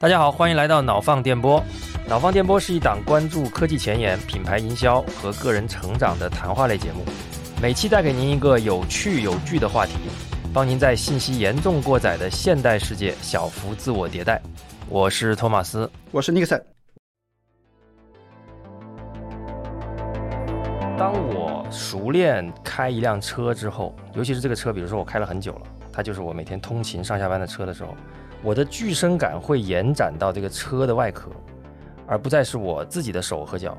大家好，欢迎来到脑放电波。脑放电波是一档关注科技前沿、品牌营销和个人成长的谈话类节目，每期带给您一个有趣有据的话题，帮您在信息严重过载的现代世界小幅自我迭代。我是托马斯，我是尼克森。当我熟练开一辆车之后，尤其是这个车，比如说我开了很久了，它就是我每天通勤上下班的车的时候。我的具身感会延展到这个车的外壳，而不再是我自己的手和脚。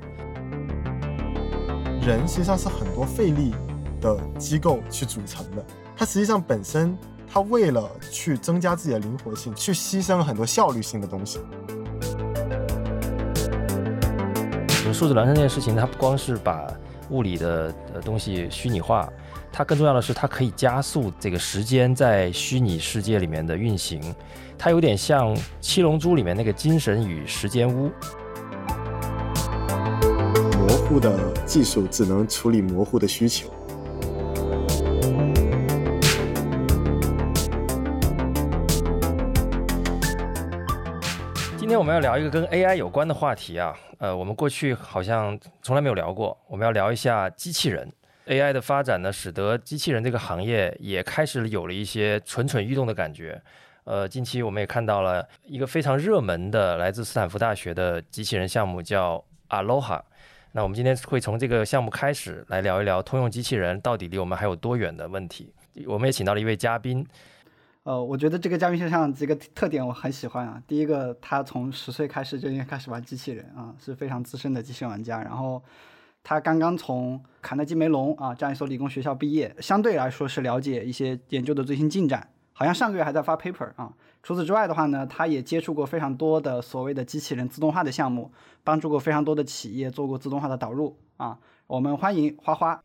人实际上是很多费力的机构去组成的，它实际上本身，它为了去增加自己的灵活性，去牺牲很多效率性的东西。数字孪生这件事情，它不光是把物理的呃东西虚拟化。它更重要的是，它可以加速这个时间在虚拟世界里面的运行。它有点像《七龙珠》里面那个精神与时间屋。模糊的技术只能处理模糊的需求。今天我们要聊一个跟 AI 有关的话题啊，呃，我们过去好像从来没有聊过。我们要聊一下机器人。AI 的发展呢，使得机器人这个行业也开始有了一些蠢蠢欲动的感觉。呃，近期我们也看到了一个非常热门的来自斯坦福大学的机器人项目，叫 Aloha。那我们今天会从这个项目开始来聊一聊通用机器人到底离我们还有多远的问题。我们也请到了一位嘉宾。呃，我觉得这个嘉宾身上几个特点我很喜欢啊。第一个，他从十岁开始就应该开始玩机器人啊，是非常资深的机器人玩家。然后。他刚刚从卡耐基梅隆啊这样一所理工学校毕业，相对来说是了解一些研究的最新进展。好像上个月还在发 paper 啊。除此之外的话呢，他也接触过非常多的所谓的机器人自动化的项目，帮助过非常多的企业做过自动化的导入啊。我们欢迎花花。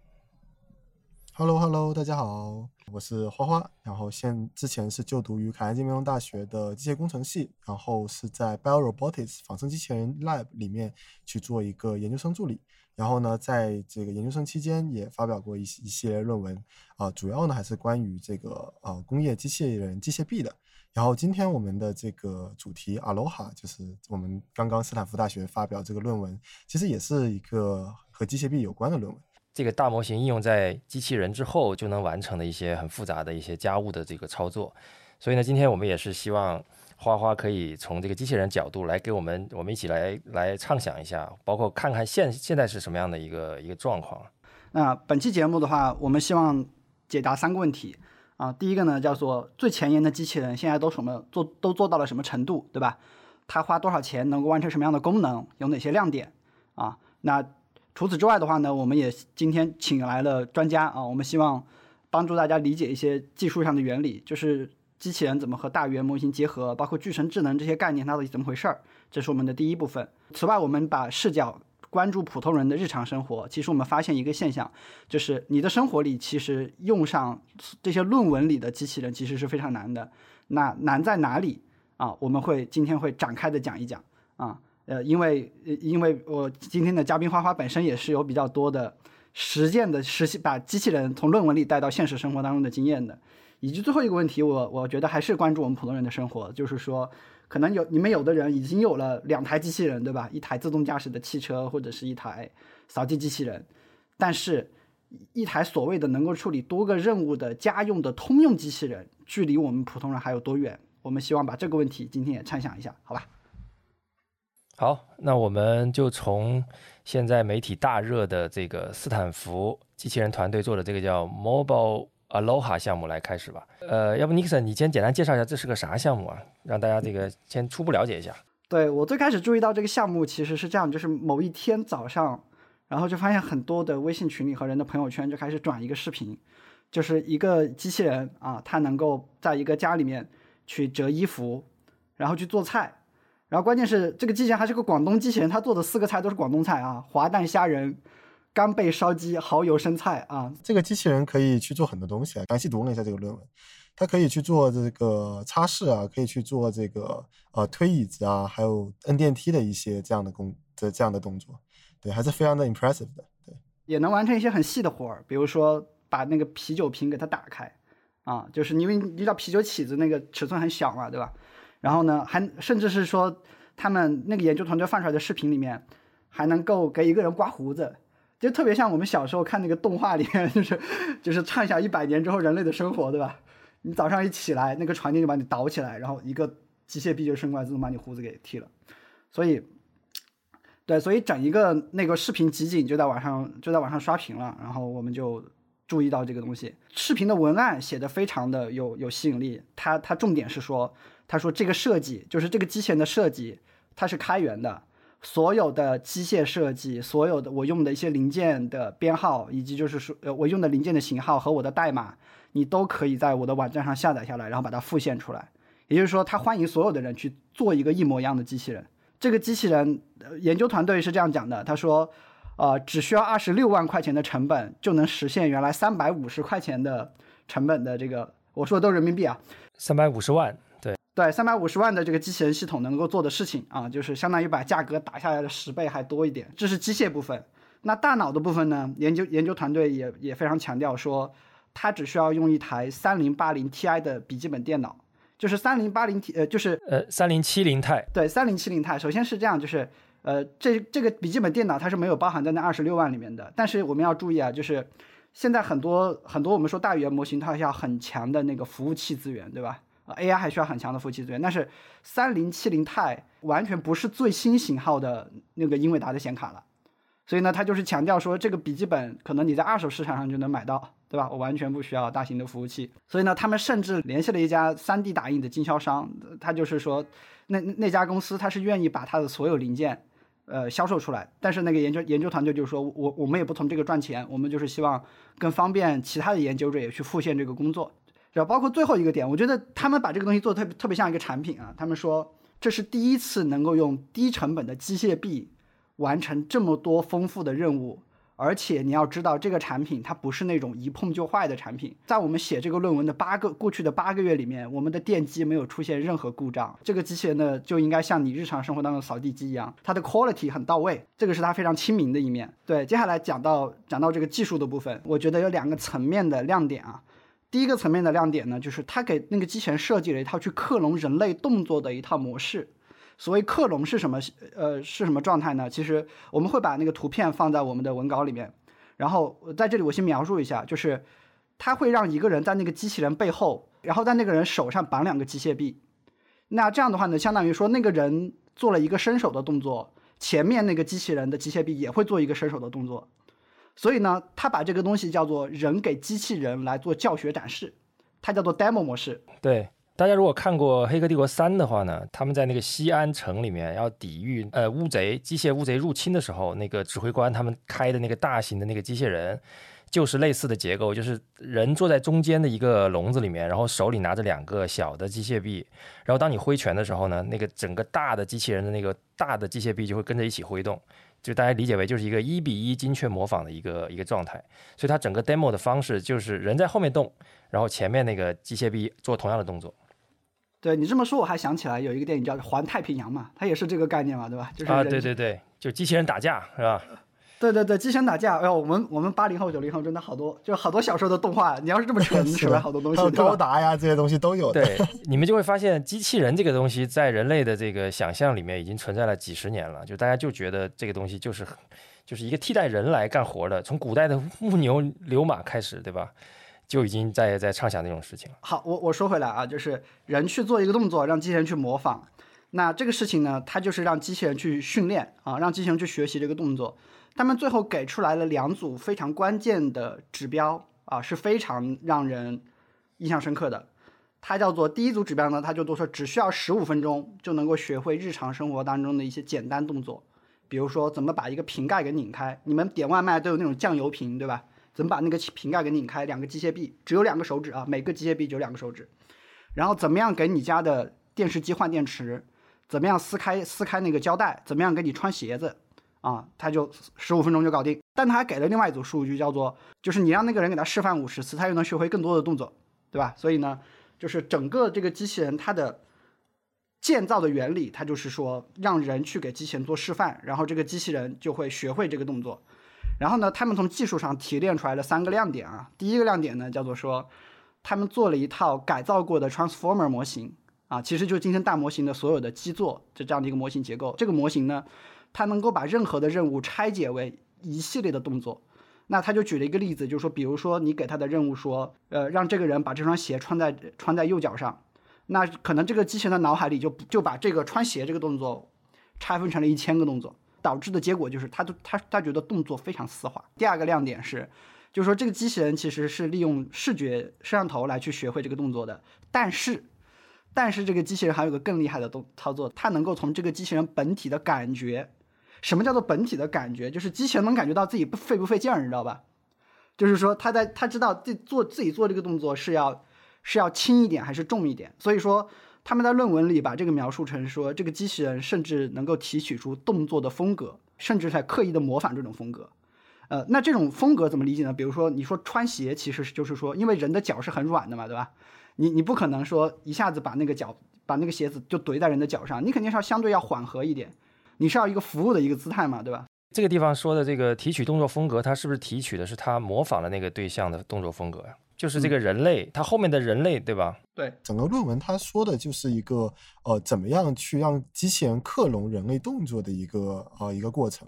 Hello Hello，大家好，我是花花。然后现之前是就读于卡耐基梅隆大学的机械工程系，然后是在 Bio Robotics 仿生机器人 Lab 里面去做一个研究生助理。然后呢，在这个研究生期间也发表过一一系列论文，啊，主要呢还是关于这个呃工业机器人机械臂的。然后今天我们的这个主题 Aloha，就是我们刚刚斯坦福大学发表这个论文，其实也是一个和机械臂有关的论文。这个大模型应用在机器人之后，就能完成的一些很复杂的一些家务的这个操作。所以呢，今天我们也是希望。花花可以从这个机器人角度来给我们，我们一起来来畅想一下，包括看看现现在是什么样的一个一个状况。那本期节目的话，我们希望解答三个问题啊。第一个呢，叫做最前沿的机器人现在都什么做都做到了什么程度，对吧？它花多少钱能够完成什么样的功能，有哪些亮点啊？那除此之外的话呢，我们也今天请来了专家啊，我们希望帮助大家理解一些技术上的原理，就是。机器人怎么和大语言模型结合？包括具成智能这些概念，到底怎么回事儿？这是我们的第一部分。此外，我们把视角关注普通人的日常生活。其实我们发现一个现象，就是你的生活里其实用上这些论文里的机器人其实是非常难的。那难在哪里啊？我们会今天会展开的讲一讲啊。呃，因为因为我今天的嘉宾花花本身也是有比较多的实践的实习，把机器人从论文里带到现实生活当中的经验的。以及最后一个问题，我我觉得还是关注我们普通人的生活，就是说，可能有你们有的人已经有了两台机器人，对吧？一台自动驾驶的汽车或者是一台扫地机器人，但是，一台所谓的能够处理多个任务的家用的通用机器人，距离我们普通人还有多远？我们希望把这个问题今天也畅想一下，好吧？好，那我们就从现在媒体大热的这个斯坦福机器人团队做的这个叫 Mobile。Aloha 项目来开始吧。呃，要不 Nixon，你先简单介绍一下这是个啥项目啊？让大家这个先初步了解一下。对我最开始注意到这个项目其实是这样，就是某一天早上，然后就发现很多的微信群里和人的朋友圈就开始转一个视频，就是一个机器人啊，它能够在一个家里面去折衣服，然后去做菜，然后关键是这个机器人还是个广东机器人，它做的四个菜都是广东菜啊，滑蛋虾仁。干贝烧鸡、蚝油生菜啊，这个机器人可以去做很多东西啊。详细读了一下这个论文，它可以去做这个擦拭啊，可以去做这个呃推椅子啊，还有摁电梯的一些这样的工的这样的动作，对，还是非常的 impressive 的，对，也能完成一些很细的活儿，比如说把那个啤酒瓶给它打开啊，就是因为你知道啤酒起子那个尺寸很小嘛，对吧？然后呢，还甚至是说他们那个研究团队放出来的视频里面，还能够给一个人刮胡子，就特别像我们小时候看那个动画里面，就是就是畅想一百年之后人类的生活，对吧？你早上一起来，那个床垫就把你倒起来，然后一个机械臂就伸过来，自动把你胡子给剃了。所以，对，所以整一个那个视频集锦就在网上就在网上刷屏了，然后我们就注意到这个东西。视频的文案写的非常的有有吸引力，他他重点是说，他说这个设计就是这个机器人的设计，它是开源的，所有的机械设计，所有的我用的一些零件的编号，以及就是说呃我用的零件的型号和我的代码。你都可以在我的网站上下载下来，然后把它复现出来。也就是说，他欢迎所有的人去做一个一模一样的机器人。这个机器人研究团队是这样讲的：他说，呃，只需要二十六万块钱的成本，就能实现原来三百五十块钱的成本的这个。我说的都是人民币啊，三百五十万，对对，三百五十万的这个机器人系统能够做的事情啊，就是相当于把价格打下来的十倍还多一点。这是机械部分。那大脑的部分呢？研究研究团队也也非常强调说。它只需要用一台三零八零 Ti 的笔记本电脑，就是三零八零 T，呃，就是呃三零七零 Ti，对，三零七零 Ti。首先是这样，就是呃，这这个笔记本电脑它是没有包含在那二十六万里面的。但是我们要注意啊，就是现在很多很多我们说大语言模型它需要很强的那个服务器资源，对吧？，AI 还需要很强的服务器资源。但是三零七零 Ti 完全不是最新型号的那个英伟达的显卡了。所以呢，他就是强调说，这个笔记本可能你在二手市场上就能买到，对吧？我完全不需要大型的服务器。所以呢，他们甚至联系了一家 3D 打印的经销商，他就是说，那那家公司他是愿意把他的所有零件，呃，销售出来。但是那个研究研究团队就是说，我我们也不从这个赚钱，我们就是希望更方便其他的研究者也去复现这个工作。然后包括最后一个点，我觉得他们把这个东西做的特别特别像一个产品啊。他们说这是第一次能够用低成本的机械臂。完成这么多丰富的任务，而且你要知道，这个产品它不是那种一碰就坏的产品。在我们写这个论文的八个过去的八个月里面，我们的电机没有出现任何故障。这个机器人呢，就应该像你日常生活当中扫地机一样，它的 quality 很到位，这个是它非常亲民的一面。对，接下来讲到讲到这个技术的部分，我觉得有两个层面的亮点啊。第一个层面的亮点呢，就是它给那个机器人设计了一套去克隆人类动作的一套模式。所谓克隆是什么？呃，是什么状态呢？其实我们会把那个图片放在我们的文稿里面，然后在这里我先描述一下，就是它会让一个人在那个机器人背后，然后在那个人手上绑两个机械臂。那这样的话呢，相当于说那个人做了一个伸手的动作，前面那个机器人的机械臂也会做一个伸手的动作。所以呢，他把这个东西叫做人给机器人来做教学展示，它叫做 demo 模式。对。大家如果看过《黑客帝国三》的话呢，他们在那个西安城里面要抵御呃乌贼、机械乌贼入侵的时候，那个指挥官他们开的那个大型的那个机械人，就是类似的结构，就是人坐在中间的一个笼子里面，然后手里拿着两个小的机械臂，然后当你挥拳的时候呢，那个整个大的机器人的那个大的机械臂就会跟着一起挥动，就大家理解为就是一个一比一精确模仿的一个一个状态，所以它整个 demo 的方式就是人在后面动，然后前面那个机械臂做同样的动作。对你这么说，我还想起来有一个电影叫《环太平洋》嘛，它也是这个概念嘛，对吧？就是啊，对对对，就机器人打架是吧？对对对，机器人打架。哎呦，我们我们八零后九零后真的好多，就好多小时候的动画。你要是这么纯，是吧？好多东西，高达呀这些东西都有。对，你们就会发现，机器人这个东西在人类的这个想象里面已经存在了几十年了。就大家就觉得这个东西就是就是一个替代人来干活的，从古代的木牛流马开始，对吧？就已经在在畅想那种事情了。好，我我说回来啊，就是人去做一个动作，让机器人去模仿。那这个事情呢，它就是让机器人去训练啊，让机器人去学习这个动作。他们最后给出来了两组非常关键的指标啊，是非常让人印象深刻的。它叫做第一组指标呢，它就都说只需要十五分钟就能够学会日常生活当中的一些简单动作，比如说怎么把一个瓶盖给拧开。你们点外卖都有那种酱油瓶，对吧？怎么把那个瓶盖给拧开？两个机械臂只有两个手指啊，每个机械臂只有两个手指。然后怎么样给你家的电视机换电池？怎么样撕开撕开那个胶带？怎么样给你穿鞋子？啊，他就十五分钟就搞定。但他还给了另外一组数据，叫做就是你让那个人给他示范五十次，他又能学会更多的动作，对吧？所以呢，就是整个这个机器人它的建造的原理，它就是说让人去给机器人做示范，然后这个机器人就会学会这个动作。然后呢，他们从技术上提炼出来了三个亮点啊。第一个亮点呢，叫做说，他们做了一套改造过的 transformer 模型啊，其实就是今天大模型的所有的基座就这样的一个模型结构。这个模型呢，它能够把任何的任务拆解为一系列的动作。那他就举了一个例子，就是说，比如说你给他的任务说，呃，让这个人把这双鞋穿在穿在右脚上，那可能这个机器人的脑海里就就把这个穿鞋这个动作拆分成了一千个动作，导致的结果就是他都他他觉得动作非常丝滑。第二个亮点是，就是说这个机器人其实是利用视觉摄像头来去学会这个动作的，但是但是这个机器人还有个更厉害的动操作，它能够从这个机器人本体的感觉。什么叫做本体的感觉？就是机器人能感觉到自己不费不费劲儿，你知道吧？就是说他在他知道自做自己做这个动作是要是要轻一点还是重一点。所以说他们在论文里把这个描述成说，这个机器人甚至能够提取出动作的风格，甚至在刻意的模仿这种风格。呃，那这种风格怎么理解呢？比如说你说穿鞋，其实就是说，因为人的脚是很软的嘛，对吧？你你不可能说一下子把那个脚把那个鞋子就怼在人的脚上，你肯定是要相对要缓和一点。你是要一个服务的一个姿态嘛，对吧？这个地方说的这个提取动作风格，它是不是提取的是他模仿的那个对象的动作风格呀？就是这个人类，他后面的人类，对吧？对，整个论文他说的就是一个呃，怎么样去让机器人克隆人类动作的一个呃一个过程。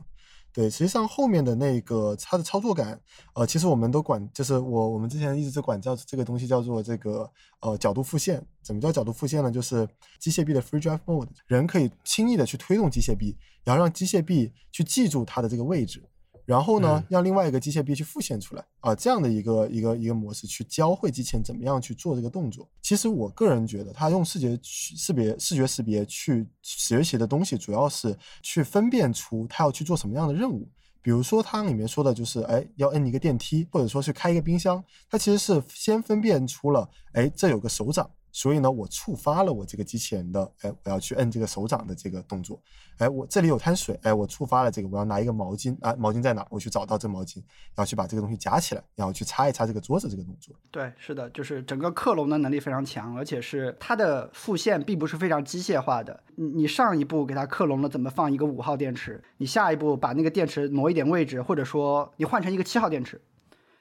对，实际上后面的那个它的操作感，呃，其实我们都管，就是我我们之前一直在管叫这个东西叫做这个呃角度复现。怎么叫角度复现呢？就是机械臂的 free drive mode，人可以轻易的去推动机械臂，然后让机械臂去记住它的这个位置。然后呢，让另外一个机械臂去复现出来啊，这样的一个一个一个模式去教会机器人怎么样去做这个动作。其实我个人觉得，它用视觉识别、视觉识别去学习的东西，主要是去分辨出它要去做什么样的任务。比如说，它里面说的就是，哎，要摁一个电梯，或者说去开一个冰箱，它其实是先分辨出了，哎，这有个手掌。所以呢，我触发了我这个机器人的，哎，我要去摁这个手掌的这个动作，哎，我这里有滩水，哎，我触发了这个，我要拿一个毛巾，啊，毛巾在哪？我去找到这毛巾，然后去把这个东西夹起来，然后去擦一擦这个桌子这个动作。对，是的，就是整个克隆的能力非常强，而且是它的复现并不是非常机械化的。你你上一步给它克隆了怎么放一个五号电池，你下一步把那个电池挪一点位置，或者说你换成一个七号电池。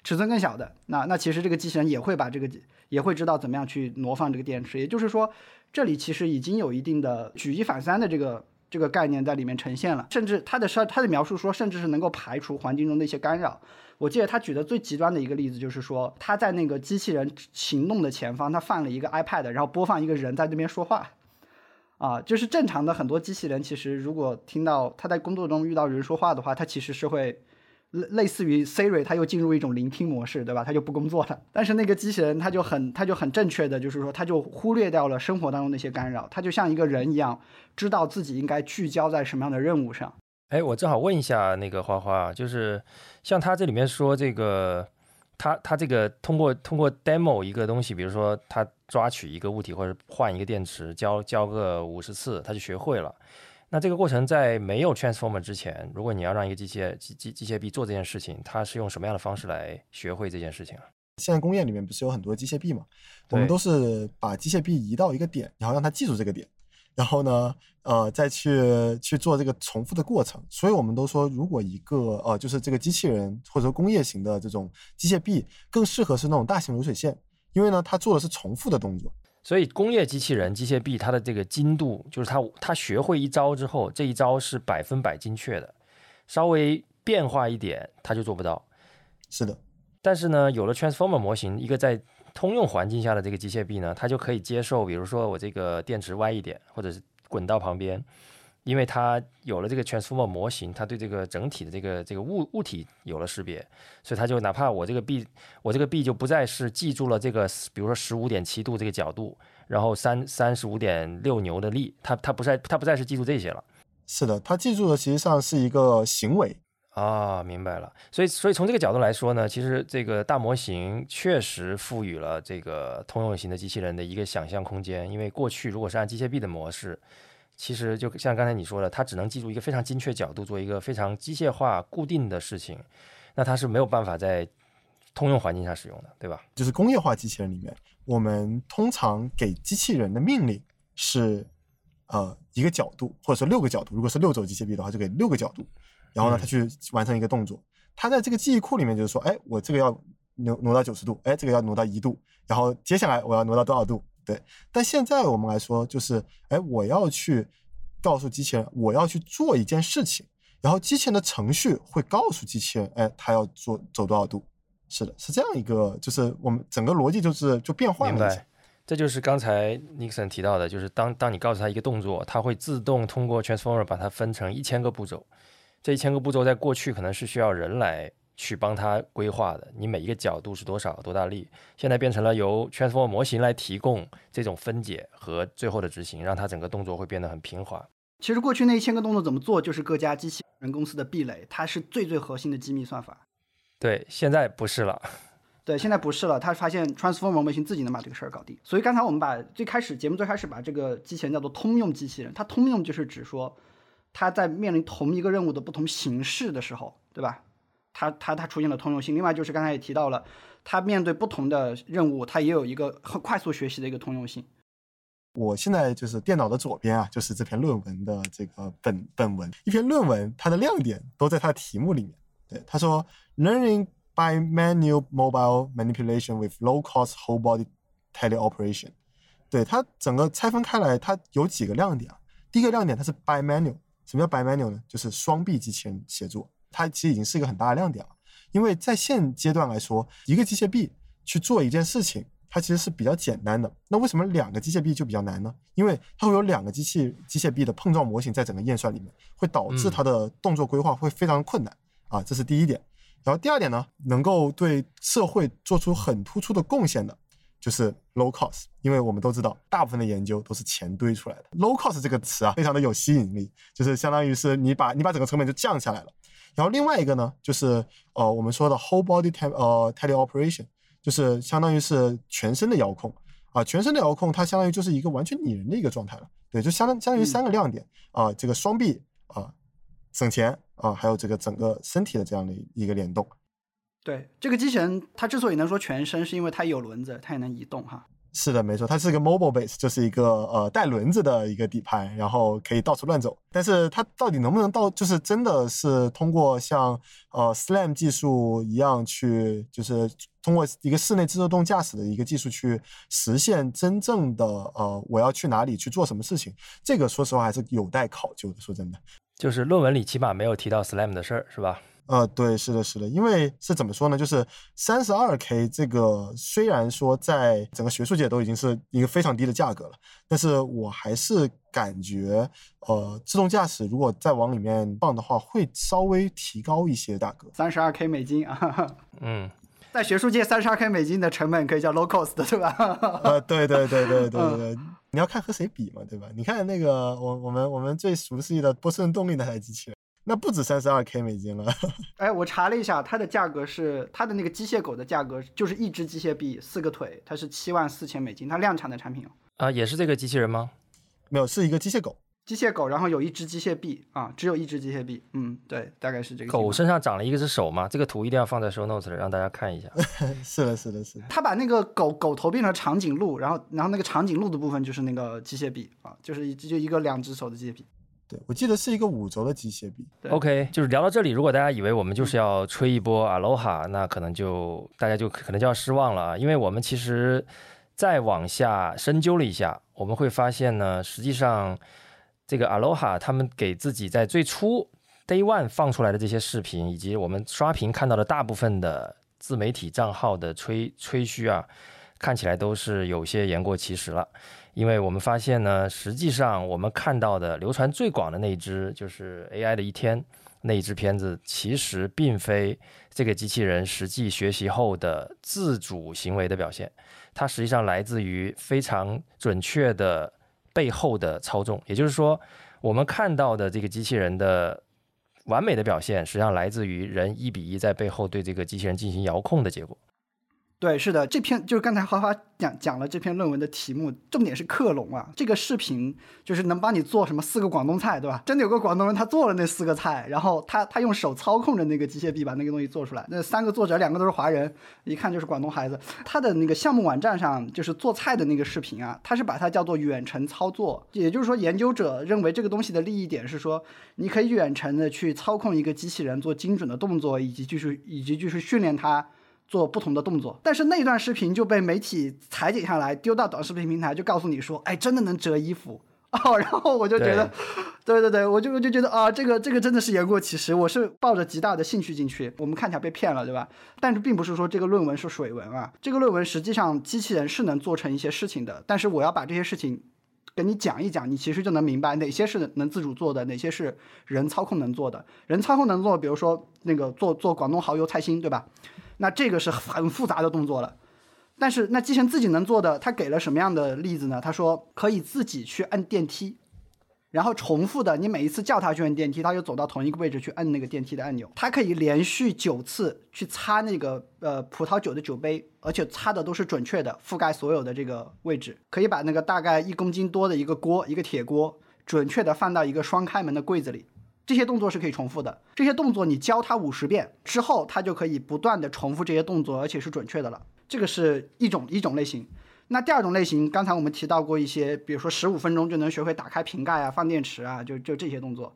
尺寸更小的那那其实这个机器人也会把这个也会知道怎么样去挪放这个电池，也就是说，这里其实已经有一定的举一反三的这个这个概念在里面呈现了，甚至它的说它的描述说，甚至是能够排除环境中的一些干扰。我记得他举的最极端的一个例子就是说，他在那个机器人行动的前方，他放了一个 iPad，然后播放一个人在那边说话，啊，就是正常的很多机器人其实如果听到他在工作中遇到人说话的话，他其实是会。类类似于 Siri，它又进入一种聆听模式，对吧？它就不工作了。但是那个机器人，它就很，它就很正确的，就是说，它就忽略掉了生活当中那些干扰，它就像一个人一样，知道自己应该聚焦在什么样的任务上。哎，我正好问一下那个花花，就是像他这里面说这个，他他这个通过通过 demo 一个东西，比如说他抓取一个物体或者换一个电池，教教个五十次，他就学会了。那这个过程在没有 transformer 之前，如果你要让一个机械机机机械臂做这件事情，它是用什么样的方式来学会这件事情啊？现在工业里面不是有很多机械臂嘛？我们都是把机械臂移到一个点，然后让它记住这个点，然后呢，呃，再去去做这个重复的过程。所以我们都说，如果一个呃，就是这个机器人或者说工业型的这种机械臂，更适合是那种大型流水线，因为呢，它做的是重复的动作。所以工业机器人、机械臂，它的这个精度，就是它它学会一招之后，这一招是百分百精确的，稍微变化一点，它就做不到。是的。但是呢，有了 Transformer 模型，一个在通用环境下的这个机械臂呢，它就可以接受，比如说我这个电池歪一点，或者是滚到旁边。因为它有了这个 transformer 模型，它对这个整体的这个这个物物体有了识别，所以它就哪怕我这个臂，我这个臂就不再是记住了这个，比如说十五点七度这个角度，然后三三十五点六牛的力，它它不再它不再是记住这些了。是的，它记住的实际上是一个行为啊，明白了。所以所以从这个角度来说呢，其实这个大模型确实赋予了这个通用型的机器人的一个想象空间，因为过去如果是按机械臂的模式。其实就像刚才你说的，它只能记住一个非常精确角度，做一个非常机械化固定的事情，那它是没有办法在通用环境下使用的，对吧？就是工业化机器人里面，我们通常给机器人的命令是，呃，一个角度，或者说六个角度。如果是六轴机械臂的话，就给六个角度，然后呢，它去完成一个动作。它在这个记忆库里面就是说，哎，我这个要挪挪到九十度，哎，这个要挪到一度，然后接下来我要挪到多少度？对，但现在我们来说，就是哎，我要去告诉机器人，我要去做一件事情，然后机器人的程序会告诉机器人，哎，它要做走多少度。是的，是这样一个，就是我们整个逻辑就是就变换了。明白，这就是刚才 Nixon 提到的，就是当当你告诉他一个动作，它会自动通过 Transformer 把它分成一千个步骤。这一千个步骤在过去可能是需要人来去帮他规划的，你每一个角度是多少多大力，现在变成了由 Transformer 模型来提供这种分解和最后的执行，让它整个动作会变得很平滑。其实过去那一千个动作怎么做，就是各家机器人公司的壁垒，它是最最核心的机密算法。对，现在不是了。对，现在不是了。他发现 Transformer 模型自己能把这个事儿搞定。所以刚才我们把最开始节目最开始把这个机器人叫做通用机器人。它通用就是指说，它在面临同一个任务的不同形式的时候，对吧？它它它出现了通用性。另外就是刚才也提到了，它面对不同的任务，它也有一个很快速学习的一个通用性。我现在就是电脑的左边啊，就是这篇论文的这个本本文。一篇论文，它的亮点都在它的题目里面。对，他说。Learning by manual mobile manipulation with low-cost whole-body teleoperation，对它整个拆分开来，它有几个亮点啊。第一个亮点，它是 by manual。什么叫 by manual 呢？就是双臂机器人协作。它其实已经是一个很大的亮点了。因为在现阶段来说，一个机械臂去做一件事情，它其实是比较简单的。那为什么两个机械臂就比较难呢？因为它会有两个机器机械臂的碰撞模型在整个验算里面，会导致它的动作规划会非常困难啊。这是第一点。然后第二点呢，能够对社会做出很突出的贡献的，就是 low cost，因为我们都知道，大部分的研究都是钱堆出来的。low cost 这个词啊，非常的有吸引力，就是相当于是你把你把整个成本就降下来了。然后另外一个呢，就是呃我们说的 whole body tele 呃 teleoperation，就是相当于是全身的遥控啊，全身的遥控它相当于就是一个完全拟人的一个状态了。对，就相当相当于三个亮点啊，这个双臂啊。省钱啊，还有这个整个身体的这样的一个联动。对，这个机器人它之所以能说全身，是因为它有轮子，它也能移动哈。是的，没错，它是一个 mobile base，就是一个呃带轮子的一个底盘，然后可以到处乱走。但是它到底能不能到，就是真的是通过像呃 SLAM 技术一样去，就是通过一个室内自动驾驶的一个技术去实现真正的呃我要去哪里去做什么事情，这个说实话还是有待考究的。说真的。就是论文里起码没有提到 SLAM 的事儿，是吧？呃，对，是的，是的，因为是怎么说呢？就是三十二 K 这个虽然说在整个学术界都已经是一个非常低的价格了，但是我还是感觉，呃，自动驾驶如果再往里面放的话，会稍微提高一些价格。三十二 K 美金啊，嗯。在学术界，三十二 K 美金的成本可以叫 low cost 对吧？呃，对对对对对对，你要看和谁比嘛，对吧？你看那个我我们我们最熟悉的波士顿动力那台机器人，那不止三十二 K 美金了。哎，我查了一下，它的价格是它的那个机械狗的价格，就是一只机械臂四个腿，它是七万四千美金，它量产的产品啊，也是这个机器人吗？没有，是一个机械狗。机械狗，然后有一只机械臂啊，只有一只机械臂，嗯，对，大概是这个。狗身上长了一个只手吗？这个图一定要放在 show notes 里，让大家看一下。是的，是的，是的。他把那个狗狗头变成长颈鹿，然后然后那个长颈鹿的部分就是那个机械臂啊，就是就一个两只手的机械臂。对，我记得是一个五轴的机械臂。OK，就是聊到这里，如果大家以为我们就是要吹一波 Aloha，那可能就大家就可能就要失望了啊，因为我们其实再往下深究了一下，我们会发现呢，实际上。这个 Aloha 他们给自己在最初 Day One 放出来的这些视频，以及我们刷屏看到的大部分的自媒体账号的吹吹嘘啊，看起来都是有些言过其实了。因为我们发现呢，实际上我们看到的流传最广的那一支就是 AI 的一天那一支片子，其实并非这个机器人实际学习后的自主行为的表现，它实际上来自于非常准确的。背后的操纵，也就是说，我们看到的这个机器人的完美的表现，实际上来自于人一比一在背后对这个机器人进行遥控的结果。对，是的，这篇就是刚才花花讲讲了这篇论文的题目，重点是克隆啊。这个视频就是能帮你做什么四个广东菜，对吧？真的有个广东人他做了那四个菜，然后他他用手操控着那个机械臂把那个东西做出来。那三个作者两个都是华人，一看就是广东孩子。他的那个项目网站上就是做菜的那个视频啊，他是把它叫做远程操作，也就是说研究者认为这个东西的利益点是说，你可以远程的去操控一个机器人做精准的动作，以及就是以及就是训练它。做不同的动作。但是那段视频就被媒体裁剪下来，丢到短视频平台，就告诉你说，哎，真的能折衣服 哦。然后我就觉得，对对对，我就我就觉得啊，这个这个真的是言过其实。我是抱着极大的兴趣进去，我们看起来被骗了，对吧？但是并不是说这个论文是水文啊，这个论文实际上机器人是能做成一些事情的。但是我要把这些事情。跟你讲一讲，你其实就能明白哪些是能自主做的，哪些是人操控能做的。人操控能做，比如说那个做做广东蚝油菜心，对吧？那这个是很复杂的动作了。但是那机器人自己能做的，他给了什么样的例子呢？他说可以自己去按电梯。然后重复的，你每一次叫它去按电梯，它就走到同一个位置去按那个电梯的按钮。它可以连续九次去擦那个呃葡萄酒的酒杯，而且擦的都是准确的，覆盖所有的这个位置。可以把那个大概一公斤多的一个锅，一个铁锅，准确的放到一个双开门的柜子里。这些动作是可以重复的。这些动作你教它五十遍之后，它就可以不断的重复这些动作，而且是准确的了。这个是一种一种类型。那第二种类型，刚才我们提到过一些，比如说十五分钟就能学会打开瓶盖啊、放电池啊，就就这些动作。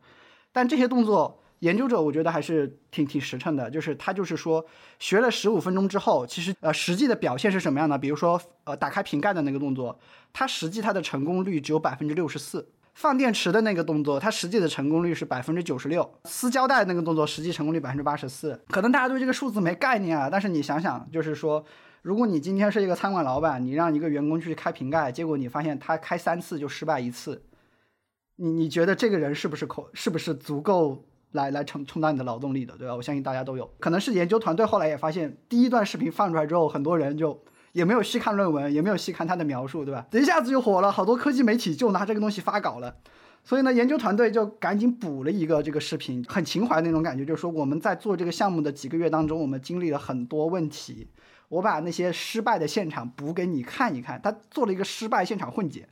但这些动作，研究者我觉得还是挺挺实诚的，就是他就是说，学了十五分钟之后，其实呃实际的表现是什么样的？比如说呃打开瓶盖的那个动作，它实际它的成功率只有百分之六十四；放电池的那个动作，它实际的成功率是百分之九十六；撕胶带那个动作，实际成功率百分之八十四。可能大家对这个数字没概念啊，但是你想想，就是说。如果你今天是一个餐馆老板，你让一个员工去开瓶盖，结果你发现他开三次就失败一次，你你觉得这个人是不是口是不是足够来来充充当你的劳动力的，对吧？我相信大家都有可能是研究团队后来也发现，第一段视频放出来之后，很多人就也没有细看论文，也没有细看他的描述，对吧？一下子就火了，好多科技媒体就拿这个东西发稿了，所以呢，研究团队就赶紧补了一个这个视频，很情怀那种感觉，就是说我们在做这个项目的几个月当中，我们经历了很多问题。我把那些失败的现场补给你看一看，他做了一个失败现场混剪，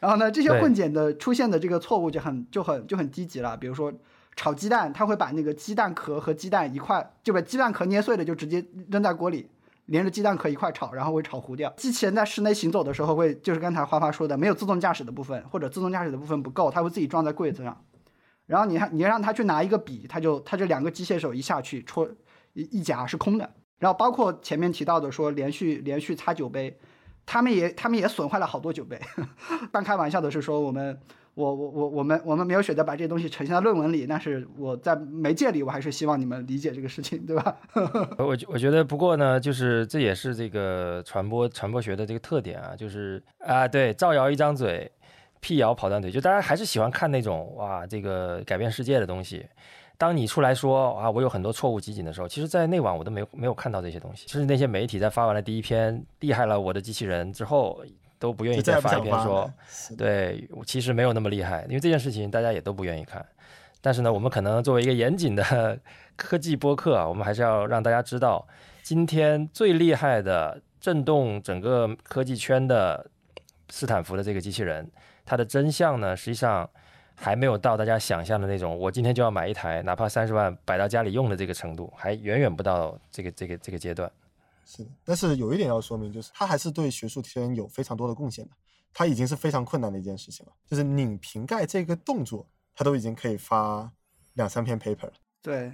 然后呢，这些混剪的出现的这个错误就很就很就很低级了。比如说炒鸡蛋，他会把那个鸡蛋壳和鸡蛋一块就把鸡蛋壳捏碎了，就直接扔在锅里，连着鸡蛋壳一块炒，然后会炒糊掉。机器人在室内行走的时候会，就是刚才花花说的，没有自动驾驶的部分，或者自动驾驶的部分不够，它会自己撞在柜子上。然后你看，你让他去拿一个笔，他就他这两个机械手一下去戳一一夹是空的。然后包括前面提到的说连续连续擦酒杯，他们也他们也损坏了好多酒杯。半开玩笑的是说我们我我我我们我们没有选择把这些东西呈现在论文里，但是我在媒介里我还是希望你们理解这个事情，对吧？我我觉得不过呢，就是这也是这个传播传播学的这个特点啊，就是啊对，造谣一张嘴，辟谣跑断腿，就大家还是喜欢看那种哇这个改变世界的东西。当你出来说啊，我有很多错误集锦的时候，其实，在内网我都没有没有看到这些东西。就是那些媒体在发完了第一篇厉害了我的机器人之后，都不愿意再发一篇说，对，其实没有那么厉害，因为这件事情大家也都不愿意看。但是呢，我们可能作为一个严谨的科技播客啊，我们还是要让大家知道，今天最厉害的震动整个科技圈的斯坦福的这个机器人，它的真相呢，实际上。还没有到大家想象的那种，我今天就要买一台，哪怕三十万摆到家里用的这个程度，还远远不到这个这个这个阶段。是的，但是有一点要说明，就是他还是对学术圈有非常多的贡献的。他已经是非常困难的一件事情了，就是拧瓶盖这个动作，他都已经可以发两三篇 paper 了。对，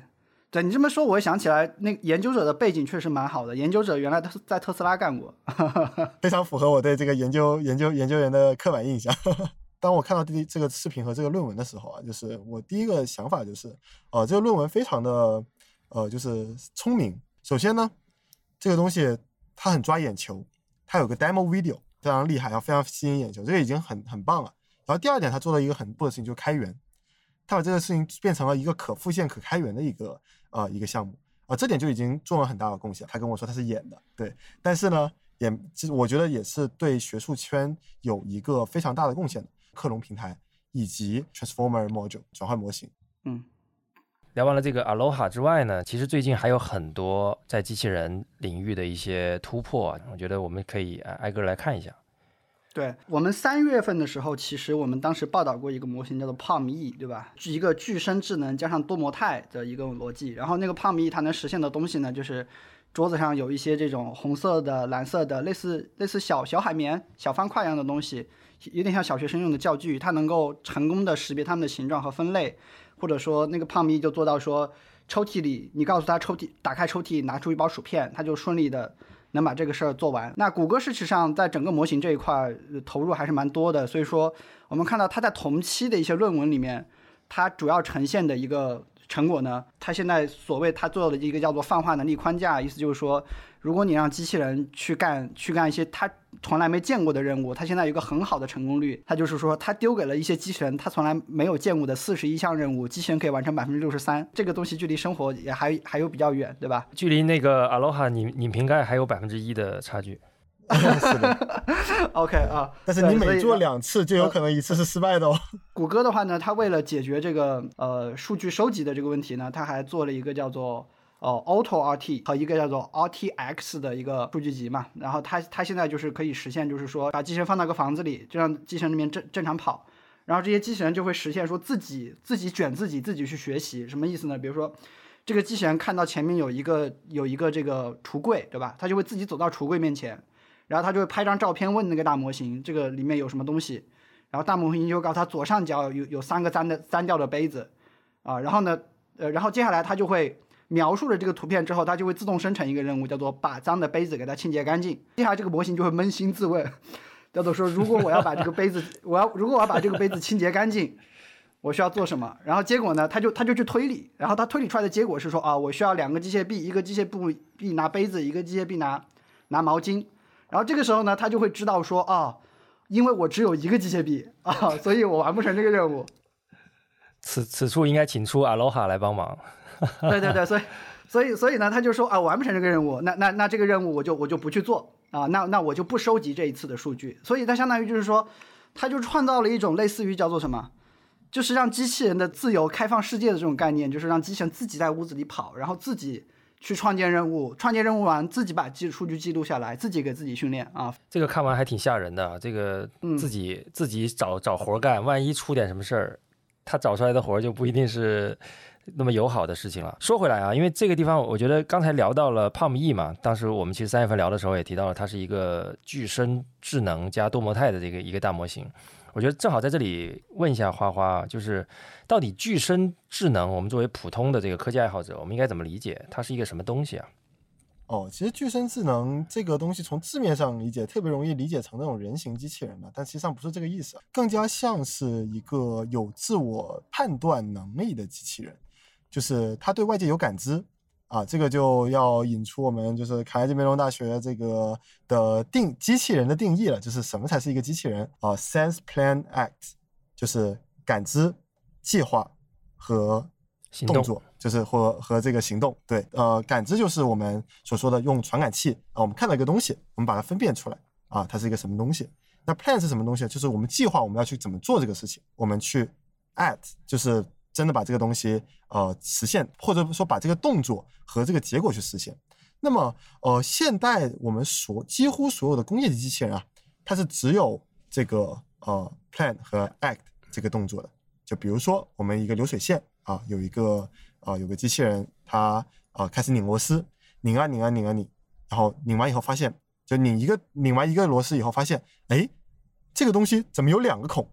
对你这么说，我也想起来，那研究者的背景确实蛮好的。研究者原来特在特斯拉干过，非常符合我对这个研究研究研究员的刻板印象。当我看到第这个视频和这个论文的时候啊，就是我第一个想法就是，呃，这个论文非常的，呃，就是聪明。首先呢，这个东西它很抓眼球，它有个 demo video 非常厉害，然后非常吸引眼球，这个已经很很棒了。然后第二点，它做了一个很不的事情，就是开源，它把这个事情变成了一个可复现、可开源的一个呃一个项目啊，这点就已经做了很大的贡献。他跟我说他是演的，对，但是呢，也其实我觉得也是对学术圈有一个非常大的贡献的。克隆平台以及 Transformer Module 转换模型。嗯，聊完了这个 Aloha 之外呢，其实最近还有很多在机器人领域的一些突破，我觉得我们可以挨个来看一下。对我们三月份的时候，其实我们当时报道过一个模型叫做 Palm E，对吧？一个具身智能加上多模态的一个逻辑。然后那个 Palm E 它能实现的东西呢，就是桌子上有一些这种红色的、蓝色的，类似类似小小海绵、小方块一样的东西。有点像小学生用的教具，它能够成功的识别它们的形状和分类，或者说那个胖咪就做到说，抽屉里，你告诉他抽屉打开抽屉拿出一包薯片，他就顺利的能把这个事儿做完。那谷歌事实上在整个模型这一块投入还是蛮多的，所以说我们看到他在同期的一些论文里面，它主要呈现的一个成果呢，它现在所谓它做的一个叫做泛化能力框架，意思就是说。如果你让机器人去干去干一些他从来没见过的任务，他现在有一个很好的成功率，他就是说他丢给了一些机器人他从来没有见过的四十一项任务，机器人可以完成百分之六十三，这个东西距离生活也还还有比较远，对吧？距离那个 Aloha 拧拧瓶盖还有百分之一的差距。是的，OK 啊，但是你每做两次就有可能一次是失败的哦。谷歌的话呢，它为了解决这个呃数据收集的这个问题呢，它还做了一个叫做。哦，Auto RT 和一个叫做 RTX 的一个数据集嘛，然后它它现在就是可以实现，就是说把机器人放到个房子里，就让机器人里面正正常跑，然后这些机器人就会实现说自己自己卷自己自己去学习，什么意思呢？比如说这个机器人看到前面有一个有一个这个橱柜，对吧？它就会自己走到橱柜面前，然后它就会拍张照片问那个大模型这个里面有什么东西，然后大模型就告诉他左上角有有三个脏的脏掉的杯子，啊，然后呢，呃，然后接下来它就会。描述了这个图片之后，它就会自动生成一个任务，叫做把脏的杯子给它清洁干净。接下来这个模型就会扪心自问，叫做说，如果我要把这个杯子，我要如果我要把这个杯子清洁干净，我需要做什么？然后结果呢，他就他就去推理，然后他推理出来的结果是说啊，我需要两个机械臂，一个机械臂拿杯子，一个机械臂拿拿毛巾。然后这个时候呢，他就会知道说啊，因为我只有一个机械臂 啊，所以我完不成这个任务。此此处应该请出阿罗哈来帮忙。对对对，所以所以所以呢，他就说啊，完不成这个任务，那那那这个任务我就我就不去做啊，那那我就不收集这一次的数据。所以它相当于就是说，他就创造了一种类似于叫做什么，就是让机器人的自由开放世界的这种概念，就是让机器人自己在屋子里跑，然后自己去创建任务，创建任务完自己把记数据记录下来，自己给自己训练啊。这个看完还挺吓人的，这个自己自己找找活干，万一出点什么事儿，他找出来的活就不一定是。那么友好的事情了。说回来啊，因为这个地方，我觉得刚才聊到了 Palm E 嘛，当时我们其实三月份聊的时候也提到了，它是一个具身智能加多模态的这个一个大模型。我觉得正好在这里问一下花花，就是到底具身智能，我们作为普通的这个科技爱好者，我们应该怎么理解？它是一个什么东西啊？哦，其实具身智能这个东西从字面上理解，特别容易理解成那种人形机器人的，但实际上不是这个意思，更加像是一个有自我判断能力的机器人。就是他对外界有感知啊，这个就要引出我们就是卡耐基梅隆大学这个的定机器人的定义了，就是什么才是一个机器人啊？Sense, Plan, Act，就是感知、计划和动作，就是或和这个行动。对，呃，感知就是我们所说的用传感器啊，我们看到一个东西，我们把它分辨出来啊，它是一个什么东西。那 Plan 是什么东西？就是我们计划我们要去怎么做这个事情，我们去 Act，就是。真的把这个东西呃实现，或者说把这个动作和这个结果去实现。那么呃，现代我们所几乎所有的工业机器人啊，它是只有这个呃 plan 和 act 这个动作的。就比如说我们一个流水线啊，有一个啊有个机器人，它啊开始拧螺丝，拧啊拧啊拧啊拧，然后拧完以后发现，就拧一个拧完一个螺丝以后发现，哎，这个东西怎么有两个孔？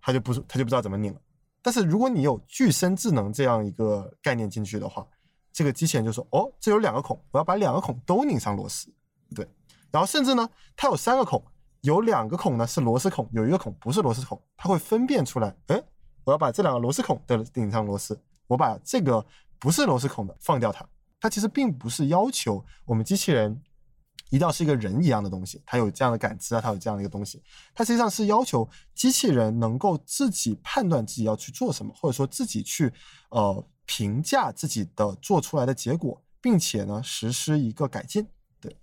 它就不是它就不知道怎么拧了。但是如果你有具身智能这样一个概念进去的话，这个机器人就说：“哦，这有两个孔，我要把两个孔都拧上螺丝。”对，然后甚至呢，它有三个孔，有两个孔呢是螺丝孔，有一个孔不是螺丝孔，它会分辨出来：“哎，我要把这两个螺丝孔的拧上螺丝，我把这个不是螺丝孔的放掉它。”它其实并不是要求我们机器人。一定要是一个人一样的东西，它有这样的感知啊，它有这样的一个东西，它实际上是要求机器人能够自己判断自己要去做什么，或者说自己去呃评价自己的做出来的结果，并且呢实施一个改进。对，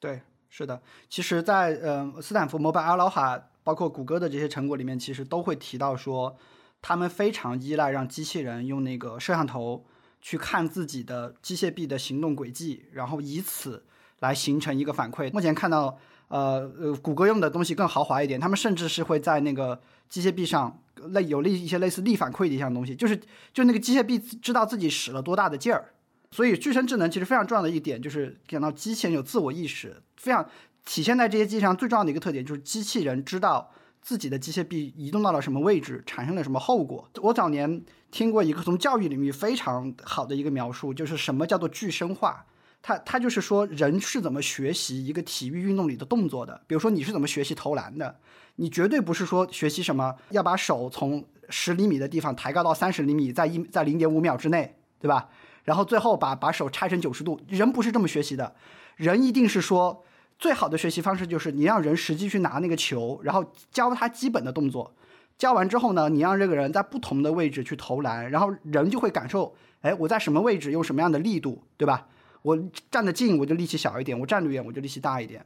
对，是的。其实，在呃斯坦福、摩拜、阿劳哈，包括谷歌的这些成果里面，其实都会提到说，他们非常依赖让机器人用那个摄像头去看自己的机械臂的行动轨迹，然后以此。来形成一个反馈。目前看到，呃呃，谷歌用的东西更豪华一点，他们甚至是会在那个机械臂上类有类一些类似力反馈的一项东西，就是就那个机械臂知道自己使了多大的劲儿。所以，具身智能其实非常重要的一点就是讲到机器人有自我意识，非常体现在这些机器上最重要的一个特点就是机器人知道自己的机械臂移动到了什么位置，产生了什么后果。我早年听过一个从教育领域非常好的一个描述，就是什么叫做具身化。他他就是说人是怎么学习一个体育运动里的动作的。比如说你是怎么学习投篮的，你绝对不是说学习什么要把手从十厘米的地方抬高到三十厘米，在一在零点五秒之内，对吧？然后最后把把手拆成九十度，人不是这么学习的。人一定是说，最好的学习方式就是你让人实际去拿那个球，然后教他基本的动作。教完之后呢，你让这个人在不同的位置去投篮，然后人就会感受，哎，我在什么位置用什么样的力度，对吧？我站得近，我就力气小一点；我站得远，我就力气大一点。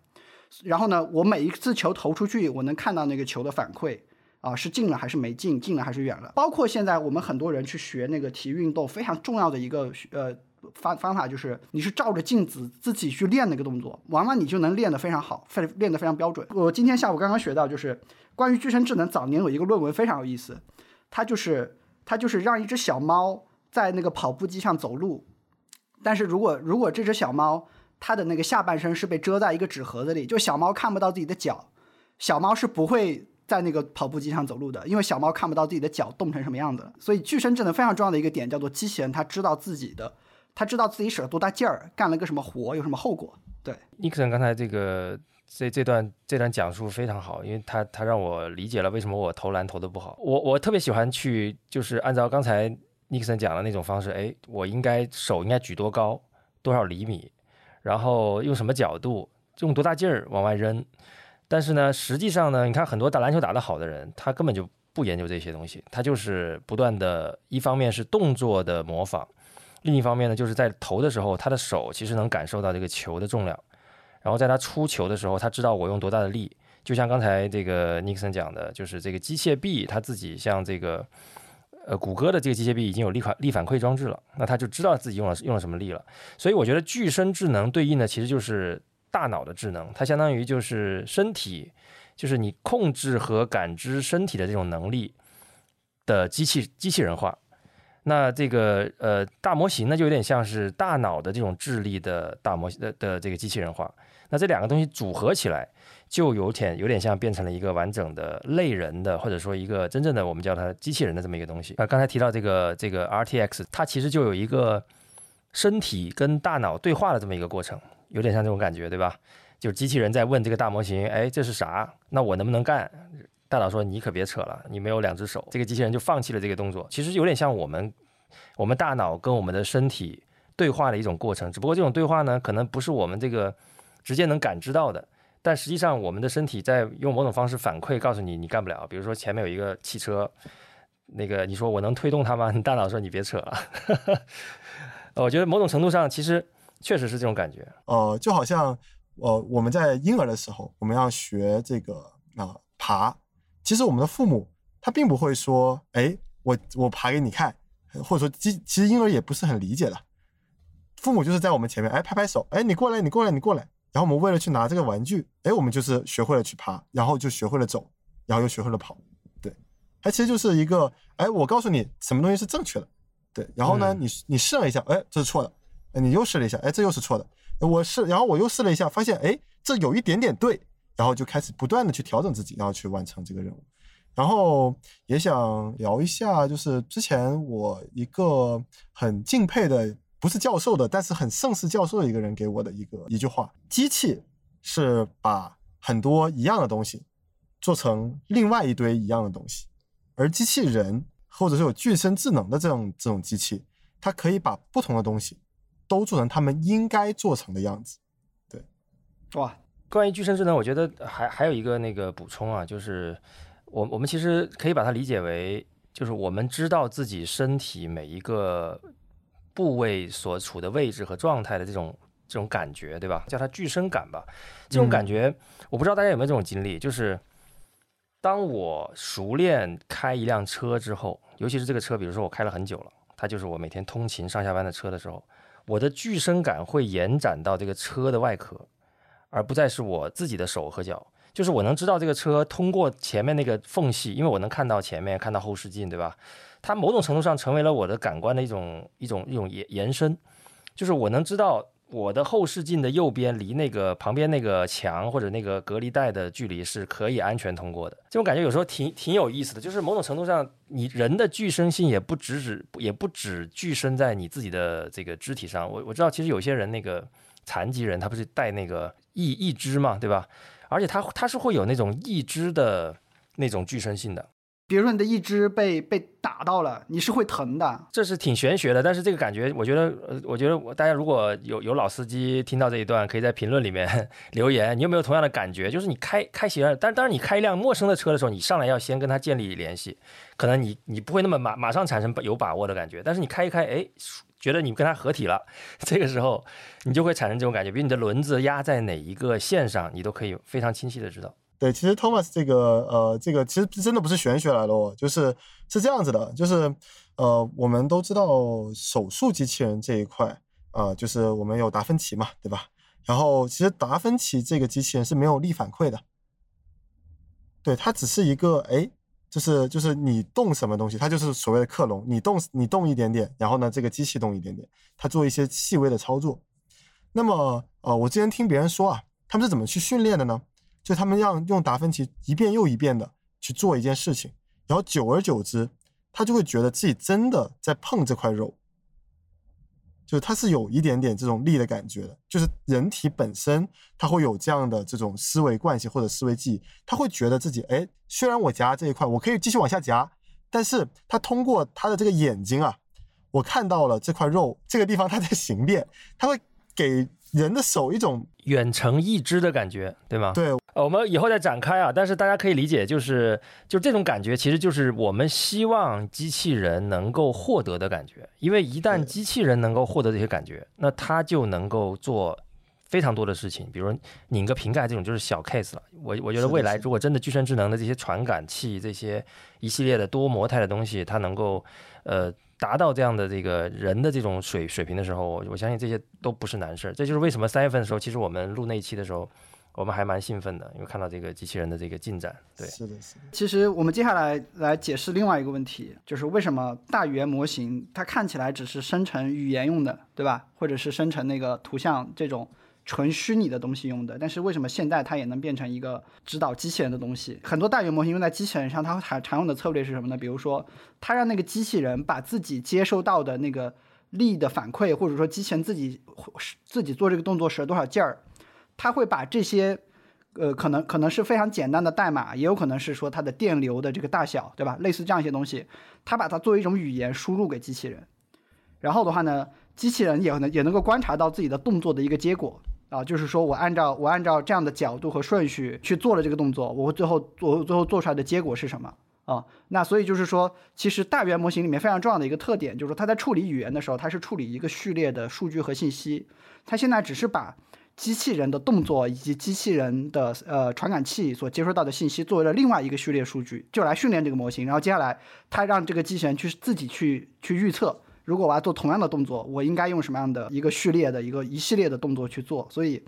然后呢，我每一次球投出去，我能看到那个球的反馈啊，是进了还是没进，近了还是远了。包括现在我们很多人去学那个体育运动，非常重要的一个呃方方法就是，你是照着镜子自己去练那个动作，往往你就能练得非常好，非练得非常标准。我今天下午刚刚学到，就是关于具身智能，早年有一个论文非常有意思，它就是它就是让一只小猫在那个跑步机上走路。但是如果如果这只小猫它的那个下半身是被遮在一个纸盒子里，就小猫看不到自己的脚，小猫是不会在那个跑步机上走路的，因为小猫看不到自己的脚冻成什么样子。所以具身智能非常重要的一个点叫做机器人，它知道自己的，它知道自己使了多大劲儿，干了个什么活，有什么后果。对，尼克森刚才这个这这段这段讲述非常好，因为他他让我理解了为什么我投篮投的不好。我我特别喜欢去就是按照刚才。尼克森讲的那种方式，哎，我应该手应该举多高，多少厘米，然后用什么角度，用多大劲儿往外扔。但是呢，实际上呢，你看很多打篮球打得好的人，他根本就不研究这些东西，他就是不断的，一方面是动作的模仿，另一方面呢，就是在投的时候，他的手其实能感受到这个球的重量，然后在他出球的时候，他知道我用多大的力。就像刚才这个尼克森讲的，就是这个机械臂，他自己像这个。呃，谷歌的这个机械臂已经有力反力反馈装置了，那他就知道自己用了用了什么力了。所以我觉得具身智能对应的其实就是大脑的智能，它相当于就是身体，就是你控制和感知身体的这种能力的机器机器人化。那这个呃大模型呢，就有点像是大脑的这种智力的大模型的的这个机器人化。那这两个东西组合起来。就有点有点像变成了一个完整的类人的，或者说一个真正的我们叫它机器人的这么一个东西。啊刚才提到这个这个 RTX，它其实就有一个身体跟大脑对话的这么一个过程，有点像这种感觉，对吧？就是机器人在问这个大模型，哎，这是啥？那我能不能干？大脑说你可别扯了，你没有两只手。这个机器人就放弃了这个动作。其实有点像我们我们大脑跟我们的身体对话的一种过程，只不过这种对话呢，可能不是我们这个直接能感知到的。但实际上，我们的身体在用某种方式反馈，告诉你你干不了。比如说前面有一个汽车，那个你说我能推动它吗？你大脑说你别扯了。我觉得某种程度上，其实确实是这种感觉。呃，就好像呃我们在婴儿的时候，我们要学这个啊爬，其实我们的父母他并不会说，哎，我我爬给你看，或者说其其实婴儿也不是很理解的。父母就是在我们前面，哎拍拍手，哎你过来你过来你过来。然后我们为了去拿这个玩具，哎，我们就是学会了去爬，然后就学会了走，然后又学会了跑，对，它其实就是一个，哎，我告诉你什么东西是正确的，对，然后呢，你你试了一下，哎，这是错的，哎，你又试了一下，哎，这又是错的，我试，然后我又试了一下，发现，哎，这有一点点对，然后就开始不断的去调整自己，然后去完成这个任务，然后也想聊一下，就是之前我一个很敬佩的。不是教授的，但是很盛世教授的一个人给我的一个一句话：机器是把很多一样的东西做成另外一堆一样的东西，而机器人或者是有具身智能的这种这种机器，它可以把不同的东西都做成他们应该做成的样子。对，哇，关于具身智能，我觉得还还有一个那个补充啊，就是我我们其实可以把它理解为，就是我们知道自己身体每一个。部位所处的位置和状态的这种这种感觉，对吧？叫它具身感吧。这种感觉，我不知道大家有没有这种经历，就是当我熟练开一辆车之后，尤其是这个车，比如说我开了很久了，它就是我每天通勤上下班的车的时候，我的具身感会延展到这个车的外壳，而不再是我自己的手和脚。就是我能知道这个车通过前面那个缝隙，因为我能看到前面，看到后视镜，对吧？它某种程度上成为了我的感官的一种一种一种延延伸，就是我能知道我的后视镜的右边离那个旁边那个墙或者那个隔离带的距离是可以安全通过的。这种感觉有时候挺挺有意思的，就是某种程度上，你人的具身性也不只只也不只具身在你自己的这个肢体上。我我知道，其实有些人那个残疾人他不是带那个义义肢嘛，对吧？而且他他是会有那种义肢的那种具身性的。比如说你的一只被被打到了，你是会疼的。这是挺玄学的，但是这个感觉，我觉得，呃，我觉得大家如果有有老司机听到这一段，可以在评论里面 留言，你有没有同样的感觉？就是你开开起来，但当然你开一辆陌生的车的时候，你上来要先跟他建立联系，可能你你不会那么马马上产生有把握的感觉，但是你开一开，哎，觉得你跟他合体了，这个时候你就会产生这种感觉，比如你的轮子压在哪一个线上，你都可以非常清晰的知道。对，其实 Thomas 这个呃，这个其实真的不是玄学来了，就是是这样子的，就是呃，我们都知道手术机器人这一块啊，就是我们有达芬奇嘛，对吧？然后其实达芬奇这个机器人是没有力反馈的，对，它只是一个哎，就是就是你动什么东西，它就是所谓的克隆，你动你动一点点，然后呢，这个机器动一点点，它做一些细微的操作。那么呃，我之前听别人说啊，他们是怎么去训练的呢？就他们让用达芬奇一遍又一遍的去做一件事情，然后久而久之，他就会觉得自己真的在碰这块肉，就是他是有一点点这种力的感觉的。就是人体本身，他会有这样的这种思维惯性或者思维记忆，他会觉得自己，哎，虽然我夹这一块，我可以继续往下夹，但是他通过他的这个眼睛啊，我看到了这块肉这个地方它在形变，他会给。人的手一种远程一知的感觉，对吗？对，我们以后再展开啊。但是大家可以理解，就是就这种感觉，其实就是我们希望机器人能够获得的感觉。因为一旦机器人能够获得这些感觉，那它就能够做非常多的事情，比如拧个瓶盖这种就是小 case 了。我我觉得未来如果真的具身智能的这些传感器这些一系列的多模态的东西，它能够呃。达到这样的这个人的这种水水平的时候，我我相信这些都不是难事儿。这就是为什么三月份的时候，其实我们录那一期的时候，我们还蛮兴奋的，因为看到这个机器人的这个进展。对，是的，是的。其实我们接下来来解释另外一个问题，就是为什么大语言模型它看起来只是生成语言用的，对吧？或者是生成那个图像这种。纯虚拟的东西用的，但是为什么现在它也能变成一个指导机器人的东西？很多大语言模型用在机器人上，它常常用的策略是什么呢？比如说，它让那个机器人把自己接收到的那个力的反馈，或者说机器人自己自己做这个动作使了多少劲儿，它会把这些，呃，可能可能是非常简单的代码，也有可能是说它的电流的这个大小，对吧？类似这样一些东西，它把它作为一种语言输入给机器人，然后的话呢，机器人也能也能够观察到自己的动作的一个结果。啊，就是说我按照我按照这样的角度和顺序去做了这个动作，我最后我最后做出来的结果是什么啊？那所以就是说，其实大语言模型里面非常重要的一个特点，就是说它在处理语言的时候，它是处理一个序列的数据和信息。它现在只是把机器人的动作以及机器人的呃传感器所接收到的信息作为了另外一个序列数据，就来训练这个模型。然后接下来它让这个机器人去自己去去预测。如果我要做同样的动作，我应该用什么样的一个序列的一个一系列的动作去做？所以，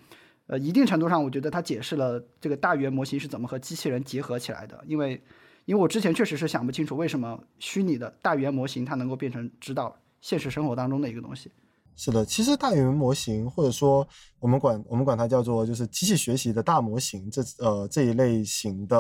呃，一定程度上，我觉得它解释了这个大语言模型是怎么和机器人结合起来的。因为，因为我之前确实是想不清楚为什么虚拟的大语言模型它能够变成指导现实生活当中的一个东西。是的，其实大语言模型或者说我们管我们管它叫做就是机器学习的大模型，这呃这一类型的。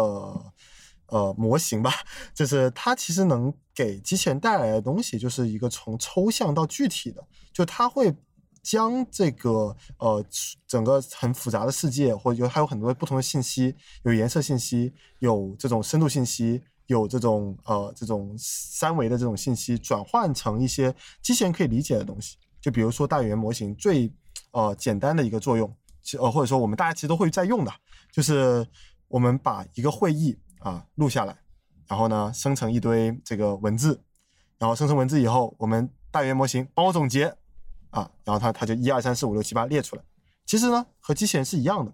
呃，模型吧，就是它其实能给机器人带来的东西，就是一个从抽象到具体的，就它会将这个呃整个很复杂的世界，或者有还有很多不同的信息，有颜色信息，有这种深度信息，有这种呃这种三维的这种信息，转换成一些机器人可以理解的东西。就比如说大语言模型最呃简单的一个作用，其呃或者说我们大家其实都会在用的，就是我们把一个会议。啊，录下来，然后呢，生成一堆这个文字，然后生成文字以后，我们大语言模型帮我总结，啊，然后它它就一二三四五六七八列出来。其实呢，和机器人是一样的，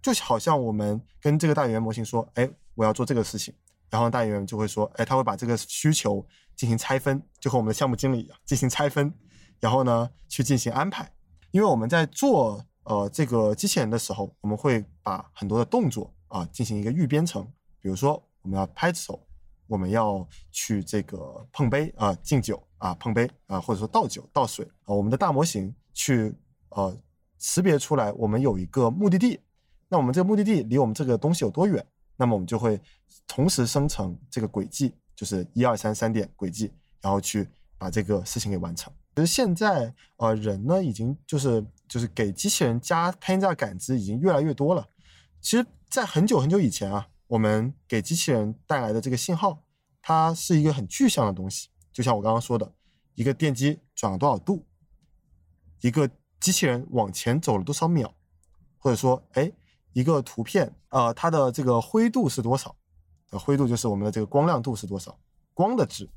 就好像我们跟这个大语言模型说，哎，我要做这个事情，然后大语言就会说，哎，他会把这个需求进行拆分，就和我们的项目经理一样，进行拆分，然后呢，去进行安排。因为我们在做呃这个机器人的时候，我们会把很多的动作。啊，进行一个预编程，比如说我们要拍手，我们要去这个碰杯啊，敬酒啊，碰杯啊，或者说倒酒倒水啊，我们的大模型去呃识别出来我们有一个目的地，那我们这个目的地离我们这个东西有多远，那么我们就会同时生成这个轨迹，就是一二三三点轨迹，然后去把这个事情给完成。其实现在呃人呢已经就是就是给机器人加偏差感知已经越来越多了。其实，在很久很久以前啊，我们给机器人带来的这个信号，它是一个很具象的东西，就像我刚刚说的，一个电机转了多少度，一个机器人往前走了多少秒，或者说，哎，一个图片，呃，它的这个灰度是多少？呃，灰度就是我们的这个光亮度是多少？光的值。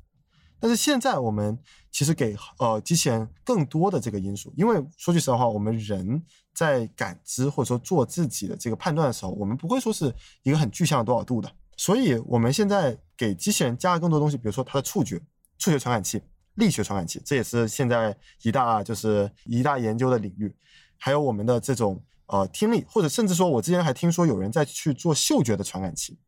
但是现在我们其实给呃机器人更多的这个因素，因为说句实话，我们人在感知或者说做自己的这个判断的时候，我们不会说是一个很具象的多少度的，所以我们现在给机器人加了更多东西，比如说它的触觉、触觉传感器、力学传感器，这也是现在一大就是一大研究的领域，还有我们的这种呃听力，或者甚至说我之前还听说有人在去做嗅觉的传感器。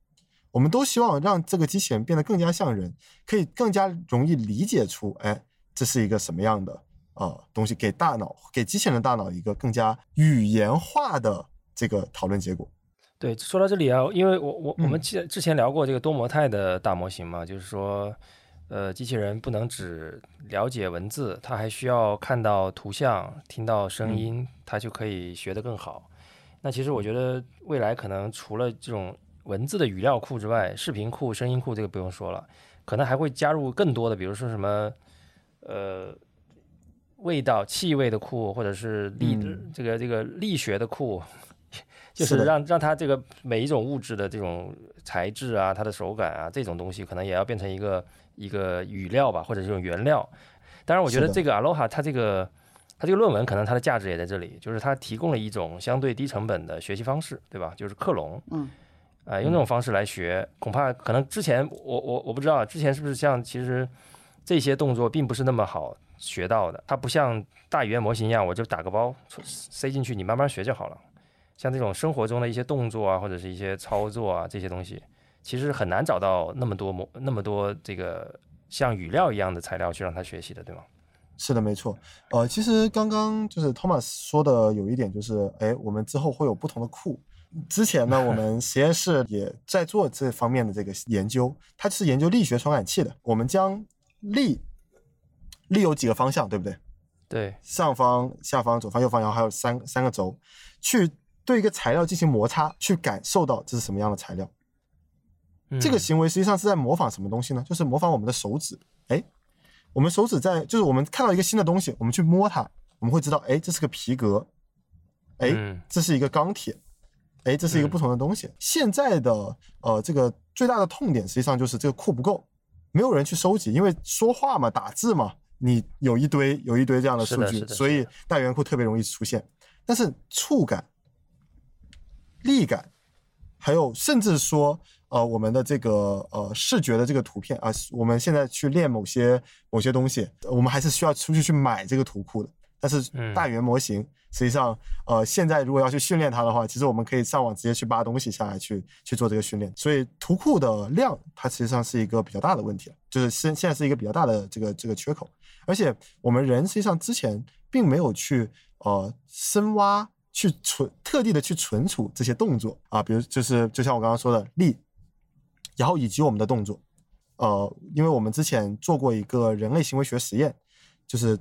我们都希望让这个机器人变得更加像人，可以更加容易理解出，哎，这是一个什么样的呃东西，给大脑给机器人的大脑一个更加语言化的这个讨论结果。对，说到这里啊，因为我我我们之之前聊过这个多模态的大模型嘛，就是说，呃，机器人不能只了解文字，它还需要看到图像、听到声音，它就可以学得更好。那其实我觉得未来可能除了这种。文字的语料库之外，视频库、声音库这个不用说了，可能还会加入更多的，比如说什么，呃，味道、气味的库，或者是力这个这个力学的库，就是让让它这个每一种物质的这种材质啊，它的手感啊，这种东西可能也要变成一个一个语料吧，或者这种原料。当然，我觉得这个 Aloha 它这个它这个论文可能它的价值也在这里，就是它提供了一种相对低成本的学习方式，对吧？就是克隆，嗯。啊，用这种方式来学，恐怕可能之前我我我不知道，之前是不是像其实这些动作并不是那么好学到的，它不像大语言模型一样，我就打个包塞进去，你慢慢学就好了。像这种生活中的一些动作啊，或者是一些操作啊，这些东西其实很难找到那么多模那么多这个像语料一样的材料去让他学习的，对吗？是的，没错。呃，其实刚刚就是 Thomas 说的有一点就是，哎，我们之后会有不同的库。之前呢，我们实验室也在做这方面的这个研究，它是研究力学传感器的。我们将力力有几个方向，对不对？对，上方、下方、左方、右方，然后还有三三个轴，去对一个材料进行摩擦，去感受到这是什么样的材料。这个行为实际上是在模仿什么东西呢？就是模仿我们的手指。哎，我们手指在，就是我们看到一个新的东西，我们去摸它，我们会知道，哎，这是个皮革，哎，这是一个钢铁。哎，这是一个不同的东西。现在的呃，这个最大的痛点实际上就是这个库不够，没有人去收集，因为说话嘛，打字嘛，你有一堆有一堆这样的数据，所以大圆库特别容易出现。但是触感、力感，还有甚至说呃，我们的这个呃视觉的这个图片啊，我们现在去练某些某些东西，我们还是需要出去去买这个图库的。但是大语言模型。实际上，呃，现在如果要去训练它的话，其实我们可以上网直接去扒东西下来去去做这个训练。所以图库的量，它实际上是一个比较大的问题了，就是现现在是一个比较大的这个这个缺口。而且我们人实际上之前并没有去呃深挖去存特地的去存储这些动作啊，比如就是就像我刚刚说的力，然后以及我们的动作，呃，因为我们之前做过一个人类行为学实验，就是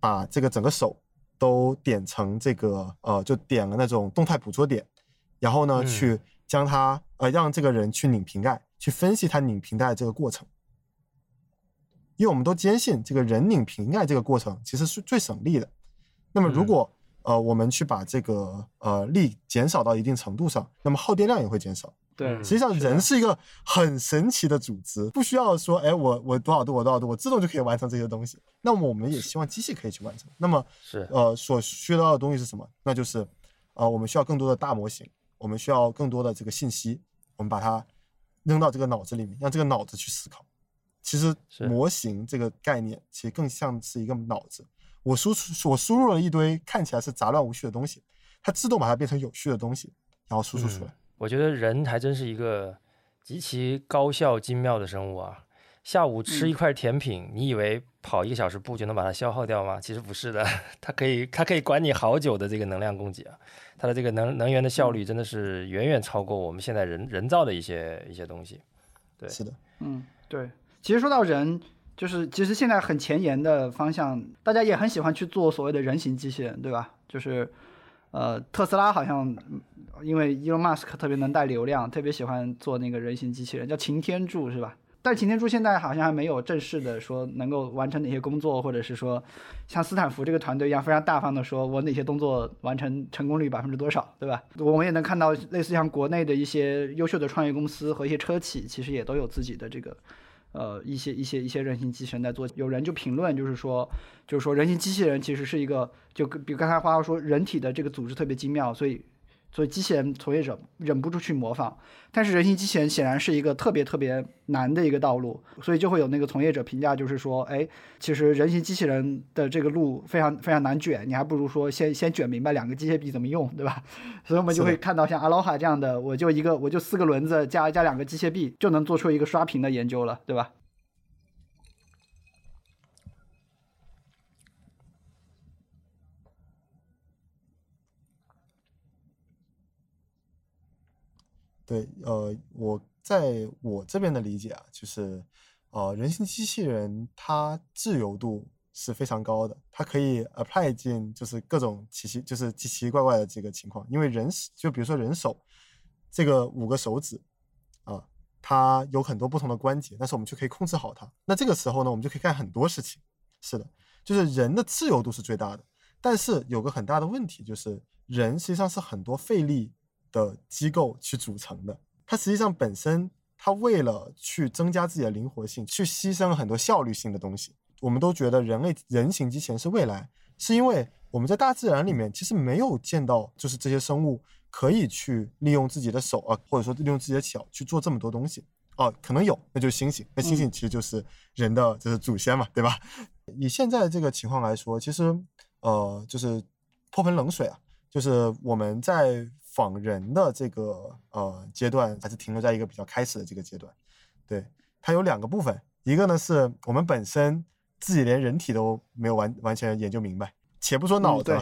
把这个整个手。都点成这个呃，就点了那种动态捕捉点，然后呢，去将它呃，让这个人去拧瓶盖，去分析他拧瓶盖这个过程。因为我们都坚信，这个人拧瓶盖这个过程其实是最省力的。那么，如果呃，我们去把这个呃力减少到一定程度上，那么耗电量也会减少。对，实际上人是一个很神奇的组织，不需要说，哎，我我多少度，我多少度，我自动就可以完成这些东西。那么我们也希望机器可以去完成。那么是呃，所需要的东西是什么？那就是呃，我们需要更多的大模型，我们需要更多的这个信息，我们把它扔到这个脑子里面，让这个脑子去思考。其实模型这个概念其实更像是一个脑子，我输出我输入了一堆看起来是杂乱无序的东西，它自动把它变成有序的东西，然后输出出来。我觉得人还真是一个极其高效精妙的生物啊！下午吃嗯一块甜品，你以为跑一个小时步就能把它消耗掉吗？其实不是的，它可以它可以管你好久的这个能量供给啊，它的这个能能源的效率真的是远远超过我们现在人人造的一些一些东西。对是的，嗯，对。其实说到人，就是其实现在很前沿的方向，大家也很喜欢去做所谓的人形机器人，对吧？就是呃，特斯拉好像因为 Elon Musk 特别能带流量，特别喜欢做那个人形机器人，叫擎天柱是吧？但擎天柱现在好像还没有正式的说能够完成哪些工作，或者是说像斯坦福这个团队一样非常大方的说，我哪些动作完成成功率百分之多少，对吧？我们也能看到类似像国内的一些优秀的创业公司和一些车企，其实也都有自己的这个呃一些一些一些人形机器人在做。有人就评论就是说，就是说人形机器人其实是一个，就比刚才花花说，人体的这个组织特别精妙，所以所以机器人从业者忍不住去模仿。但是人形机器人显然是一个特别特别难的一个道路，所以就会有那个从业者评价，就是说，哎，其实人形机器人的这个路非常非常难卷，你还不如说先先卷明白两个机械臂怎么用，对吧？所以我们就会看到像阿罗哈这样的，我就一个我就四个轮子加加两个机械臂就能做出一个刷屏的研究了，对吧？对，呃，我在我这边的理解啊，就是，呃，人形机器人它自由度是非常高的，它可以 apply 进就是各种奇奇就是奇奇怪怪的这个情况，因为人就比如说人手这个五个手指啊，它有很多不同的关节，但是我们却可以控制好它。那这个时候呢，我们就可以干很多事情。是的，就是人的自由度是最大的，但是有个很大的问题，就是人实际上是很多费力的机构去组成的。它实际上本身，它为了去增加自己的灵活性，去牺牲很多效率性的东西。我们都觉得人类人形机器人是未来，是因为我们在大自然里面其实没有见到，就是这些生物可以去利用自己的手啊，或者说利用自己的脚去做这么多东西。哦，可能有，那就是猩猩。那猩猩其实就是人的就是祖先嘛，对吧？以现在这个情况来说，其实呃，就是泼盆冷水啊，就是我们在仿人的这个呃阶段，还是停留在一个比较开始的这个阶段。对，它有两个部分，一个呢是我们本身自己连人体都没有完完全研究明白，且不说脑子。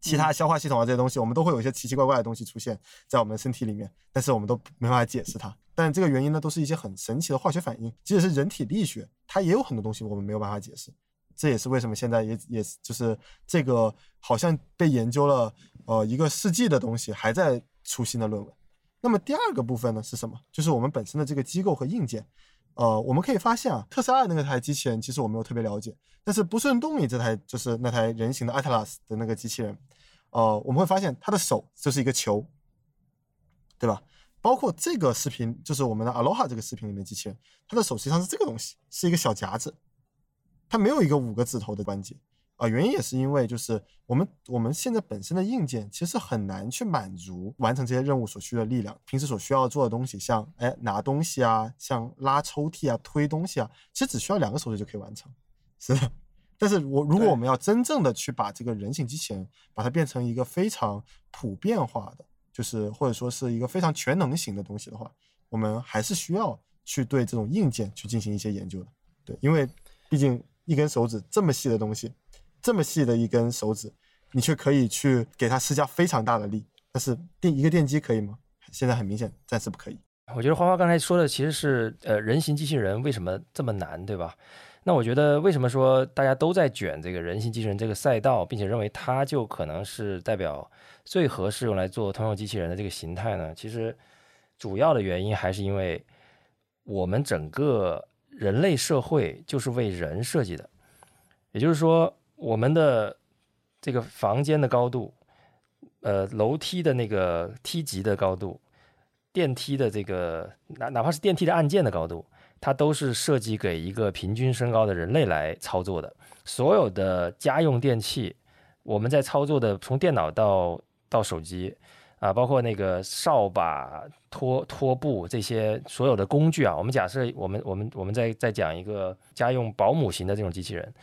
其他消化系统啊这些东西，我们都会有一些奇奇怪怪的东西出现在我们的身体里面，但是我们都没办法解释它。但这个原因呢，都是一些很神奇的化学反应，即使是人体力学，它也有很多东西我们没有办法解释。这也是为什么现在也也就是这个好像被研究了呃一个世纪的东西还在出新的论文。那么第二个部分呢是什么？就是我们本身的这个机构和硬件。呃，我们可以发现啊，特斯拉的那台机器人其实我没有特别了解，但是不顺动力这台就是那台人形的 Atlas 的那个机器人，呃，我们会发现它的手就是一个球，对吧？包括这个视频，就是我们的 Aloha 这个视频里面机器人，它的手实际上是这个东西，是一个小夹子，它没有一个五个字头的关节啊、原因也是因为就是我们我们现在本身的硬件其实很难去满足完成这些任务所需的力量，平时所需要做的东西，像哎拿东西啊，像拉抽屉啊、推东西啊，其实只需要两个手指就可以完成，是的。但是我如果我们要真正的去把这个人形机器人，把它变成一个非常普遍化的，就是或者说是一个非常全能型的东西的话，我们还是需要去对这种硬件去进行一些研究的。对，因为毕竟一根手指这么细的东西，这么细的一根手指，你却可以去给它施加非常大的力，但是电一个电机可以吗？现在很明显，暂时不可以。我觉得花花刚才说的其实是呃人形机器人为什么这么难，对吧？那我觉得为什么说大家都在卷这个人形机器人这个赛道，并且认为它就可能是代表最合适用来做通用机器人的这个形态呢？其实主要的原因还是因为我们整个人类社会就是为人设计的，也就是说我们的这个房间的高度，呃楼梯的那个梯级的高度。电梯的这个哪哪怕是电梯的按键的高度，它都是设计给一个平均身高的人类来操作的。所有的家用电器，我们在操作的，从电脑到到手机啊，包括那个扫把、拖拖布这些所有的工具啊，我们假设我们我们我们在在讲一个家用保姆型的这种机器人，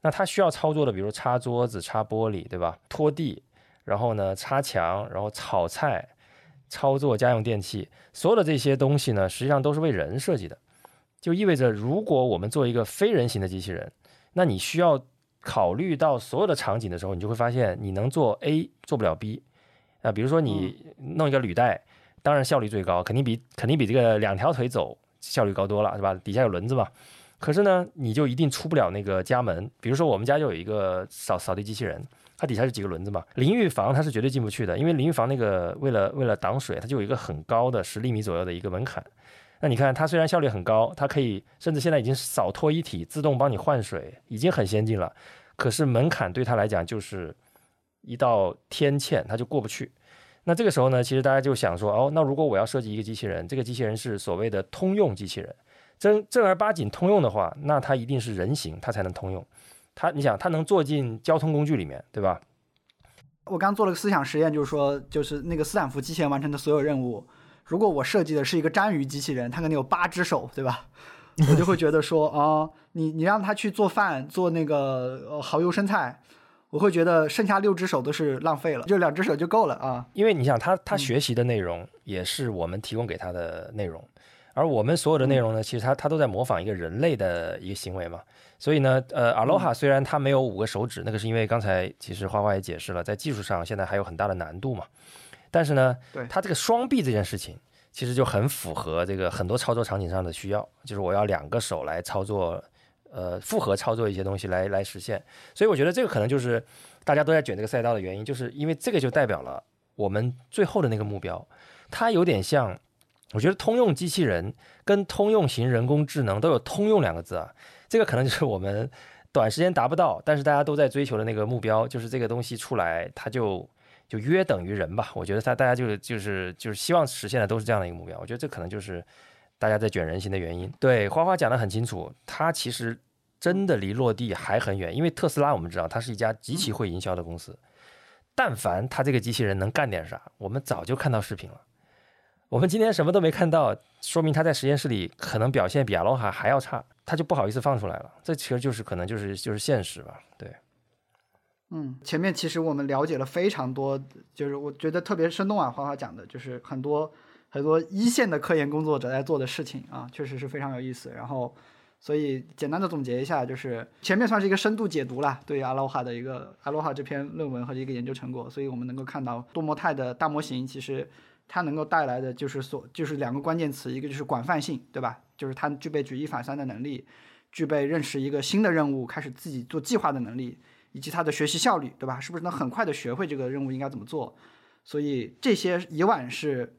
那它需要操作的，比如擦桌子、擦玻璃，对吧？拖地，然后呢擦墙，然后炒菜。操作家用电器，所有的这些东西呢，实际上都是为人设计的。就意味着如果我们做一个非人形的机器人，那你需要考虑到所有的场景的时候，你就会发现你能做 A 做不了 B。啊，比如说你弄一个履带，当然效率最高，肯定比肯定比这个两条腿走效率高多了，是吧？底下有轮子嘛。可是呢，你就一定出不了那个家门。比如说我们家就有一个扫扫地机器人，它底下是几个轮子嘛。淋浴房它是绝对进不去的，因为淋浴房那个为了为了挡水，它就有一个很高的十厘米左右的一个门槛。那你看它虽然效率很高，它可以甚至现在已经扫拖一体自动帮你换水，已经很先进了。可是门槛对它来讲就是一道天堑，它就过不去。那这个时候呢，其实大家就想说，哦，那如果我要设计一个机器人，这个机器人是所谓的通用机器人，正正儿八经通用的话，那它一定是人形，它才能通用。它，你想，它能坐进交通工具里面，对吧？我刚做了个思想实验，就是说，就是那个斯坦福机器人完成的所有任务，如果我设计的是一个章鱼机器人，它可能有八只手，对吧？我就会觉得说，啊，你你让它去做饭，做那个呃蚝油生菜。我会觉得剩下六只手都是浪费了，就两只手就够了啊。因为你想，他他学习的内容也是我们提供给他的内容，而我们所有的内容呢，其实他他都在模仿一个人类的一个行为嘛。所以呢，呃，Aloha 虽然它没有五个手指，那个是因为刚才其实花花也解释了，在技术上现在还有很大的难度嘛。但是呢，对它这个双臂这件事情，其实就很符合这个很多操作场景上的需要，就是我要两个手来操作。呃，复合操作一些东西来来实现，所以我觉得这个可能就是大家都在卷这个赛道的原因，就是因为这个就代表了我们最后的那个目标，它有点像，我觉得通用机器人跟通用型人工智能都有“通用”两个字啊，这个可能就是我们短时间达不到，但是大家都在追求的那个目标，就是这个东西出来，它就就约等于人吧。我觉得它大家就是就是就是希望实现的都是这样的一个目标，我觉得这可能就是。大家在卷人形的原因，对花花讲得很清楚，它其实真的离落地还很远。因为特斯拉我们知道，它是一家极其会营销的公司。但凡它这个机器人能干点啥，我们早就看到视频了。我们今天什么都没看到，说明它在实验室里可能表现比阿罗哈还要差，它就不好意思放出来了。这其实就是可能就是就是现实吧。对，嗯，前面其实我们了解了非常多，就是我觉得特别生动啊，花花讲的就是很多。很多一线的科研工作者在做的事情啊，确实是非常有意思。然后，所以简单的总结一下，就是前面算是一个深度解读了，对阿罗哈的一个阿罗哈这篇论文和一个研究成果。所以我们能够看到多模态的大模型，其实它能够带来的就是所就是两个关键词，一个就是广泛性，对吧？就是它具备举一反三的能力，具备认识一个新的任务，开始自己做计划的能力，以及它的学习效率，对吧？是不是能很快的学会这个任务应该怎么做？所以这些以往是。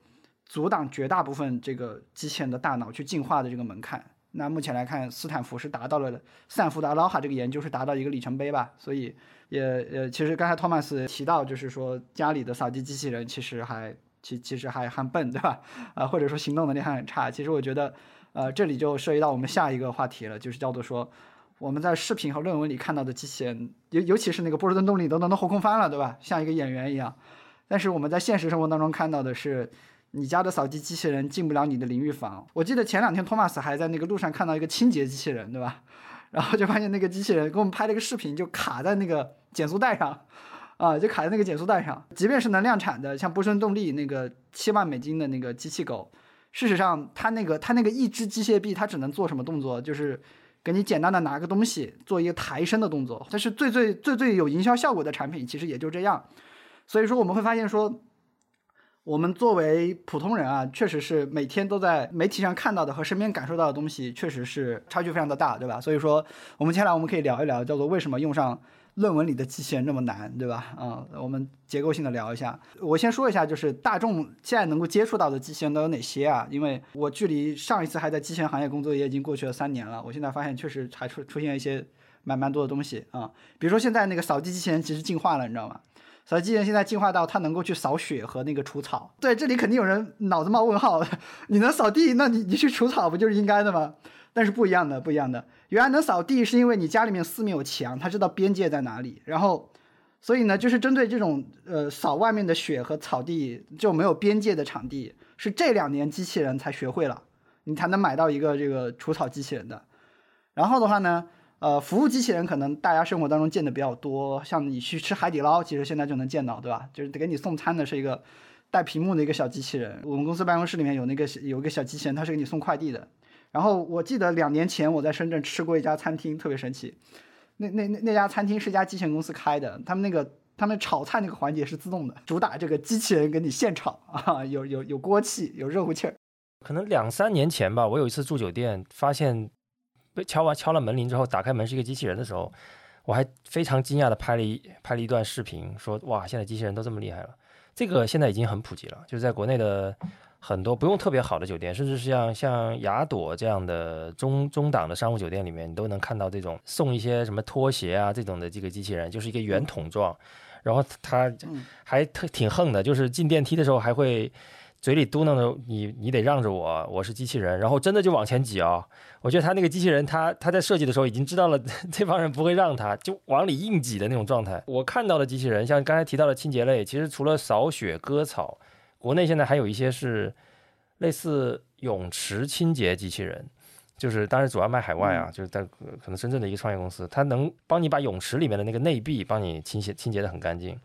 阻挡绝大部分这个机器人的大脑去进化的这个门槛，那目前来看，斯坦福是达到了斯坦福的阿劳哈这个研究是达到一个里程碑吧。所以也呃，其实刚才托马斯提到，就是说家里的扫地机器人其实还其其实还很笨，对吧？啊，或者说行动能力还很差。其实我觉得，呃，这里就涉及到我们下一个话题了，就是叫做说我们在视频和论文里看到的机器人，尤尤其是那个波士顿动力都能后空翻了，对吧？像一个演员一样。但是我们在现实生活当中看到的是。你家的扫地机器人进不了你的淋浴房。我记得前两天托马斯还在那个路上看到一个清洁机器人，对吧？然后就发现那个机器人给我们拍了一个视频，就卡在那个减速带上，啊，就卡在那个减速带上。即便是能量产的，像波士动力那个七万美金的那个机器狗，事实上它那个它那个一只机械臂，它只能做什么动作？就是给你简单的拿个东西做一个抬升的动作。但是最最最最有营销效果的产品，其实也就这样。所以说我们会发现说。我们作为普通人啊，确实是每天都在媒体上看到的和身边感受到的东西，确实是差距非常的大，对吧？所以说，我们接下来我们可以聊一聊，叫做为什么用上论文里的机器人那么难，对吧？啊，我们结构性的聊一下。我先说一下，就是大众现在能够接触到的机器人都有哪些啊？因为我距离上一次还在机器人行业工作也已经过去了三年了，我现在发现确实还出出现一些蛮蛮多的东西啊。比如说现在那个扫地机器人其实进化了，你知道吗？扫地机器人现在进化到它能够去扫雪和那个除草。对，这里肯定有人脑子冒问号。你能扫地，那你你去除草不就是应该的吗？但是不一样的，不一样的。原来能扫地是因为你家里面四面有墙，它知道边界在哪里。然后，所以呢，就是针对这种呃扫外面的雪和草地就没有边界的场地，是这两年机器人才学会了，你才能买到一个这个除草机器人的。然后的话呢？呃，服务机器人可能大家生活当中见的比较多，像你去吃海底捞，其实现在就能见到，对吧？就是给你送餐的是一个带屏幕的一个小机器人。我们公司办公室里面有那个有一个小机器人，它是给你送快递的。然后我记得两年前我在深圳吃过一家餐厅，特别神奇。那那那那家餐厅是一家机器人公司开的，他们那个他们炒菜那个环节是自动的，主打这个机器人给你现炒 啊，有有有锅气，有热乎气儿。可能两三年前吧，我有一次住酒店，发现被敲完敲了门铃之后，打开门是一个机器人的时候，我还非常惊讶的拍了一拍了一段视频，说哇，现在机器人都这么厉害了。这个现在已经很普及了，就是在国内的。很多不用特别好的酒店，甚至是像像雅朵这样的中中档的商务酒店里面，你都能看到这种送一些什么拖鞋啊这种的这个机器人，就是一个圆筒状，然后它还特挺横的，就是进电梯的时候还会嘴里嘟囔着你你得让着我，我是机器人，然后真的就往前挤啊！我觉得他那个机器人，他他在设计的时候已经知道了 这帮人不会让他，就往里硬挤的那种状态。我看到的机器人，像刚才提到的清洁类，其实除了扫雪割草。国内现在还有一些是类似泳池清洁机器人，就是当然主要卖海外啊，就是在可能深圳的一个创业公司，它能帮你把泳池里面的那个内壁帮你清洁清洁的很干净。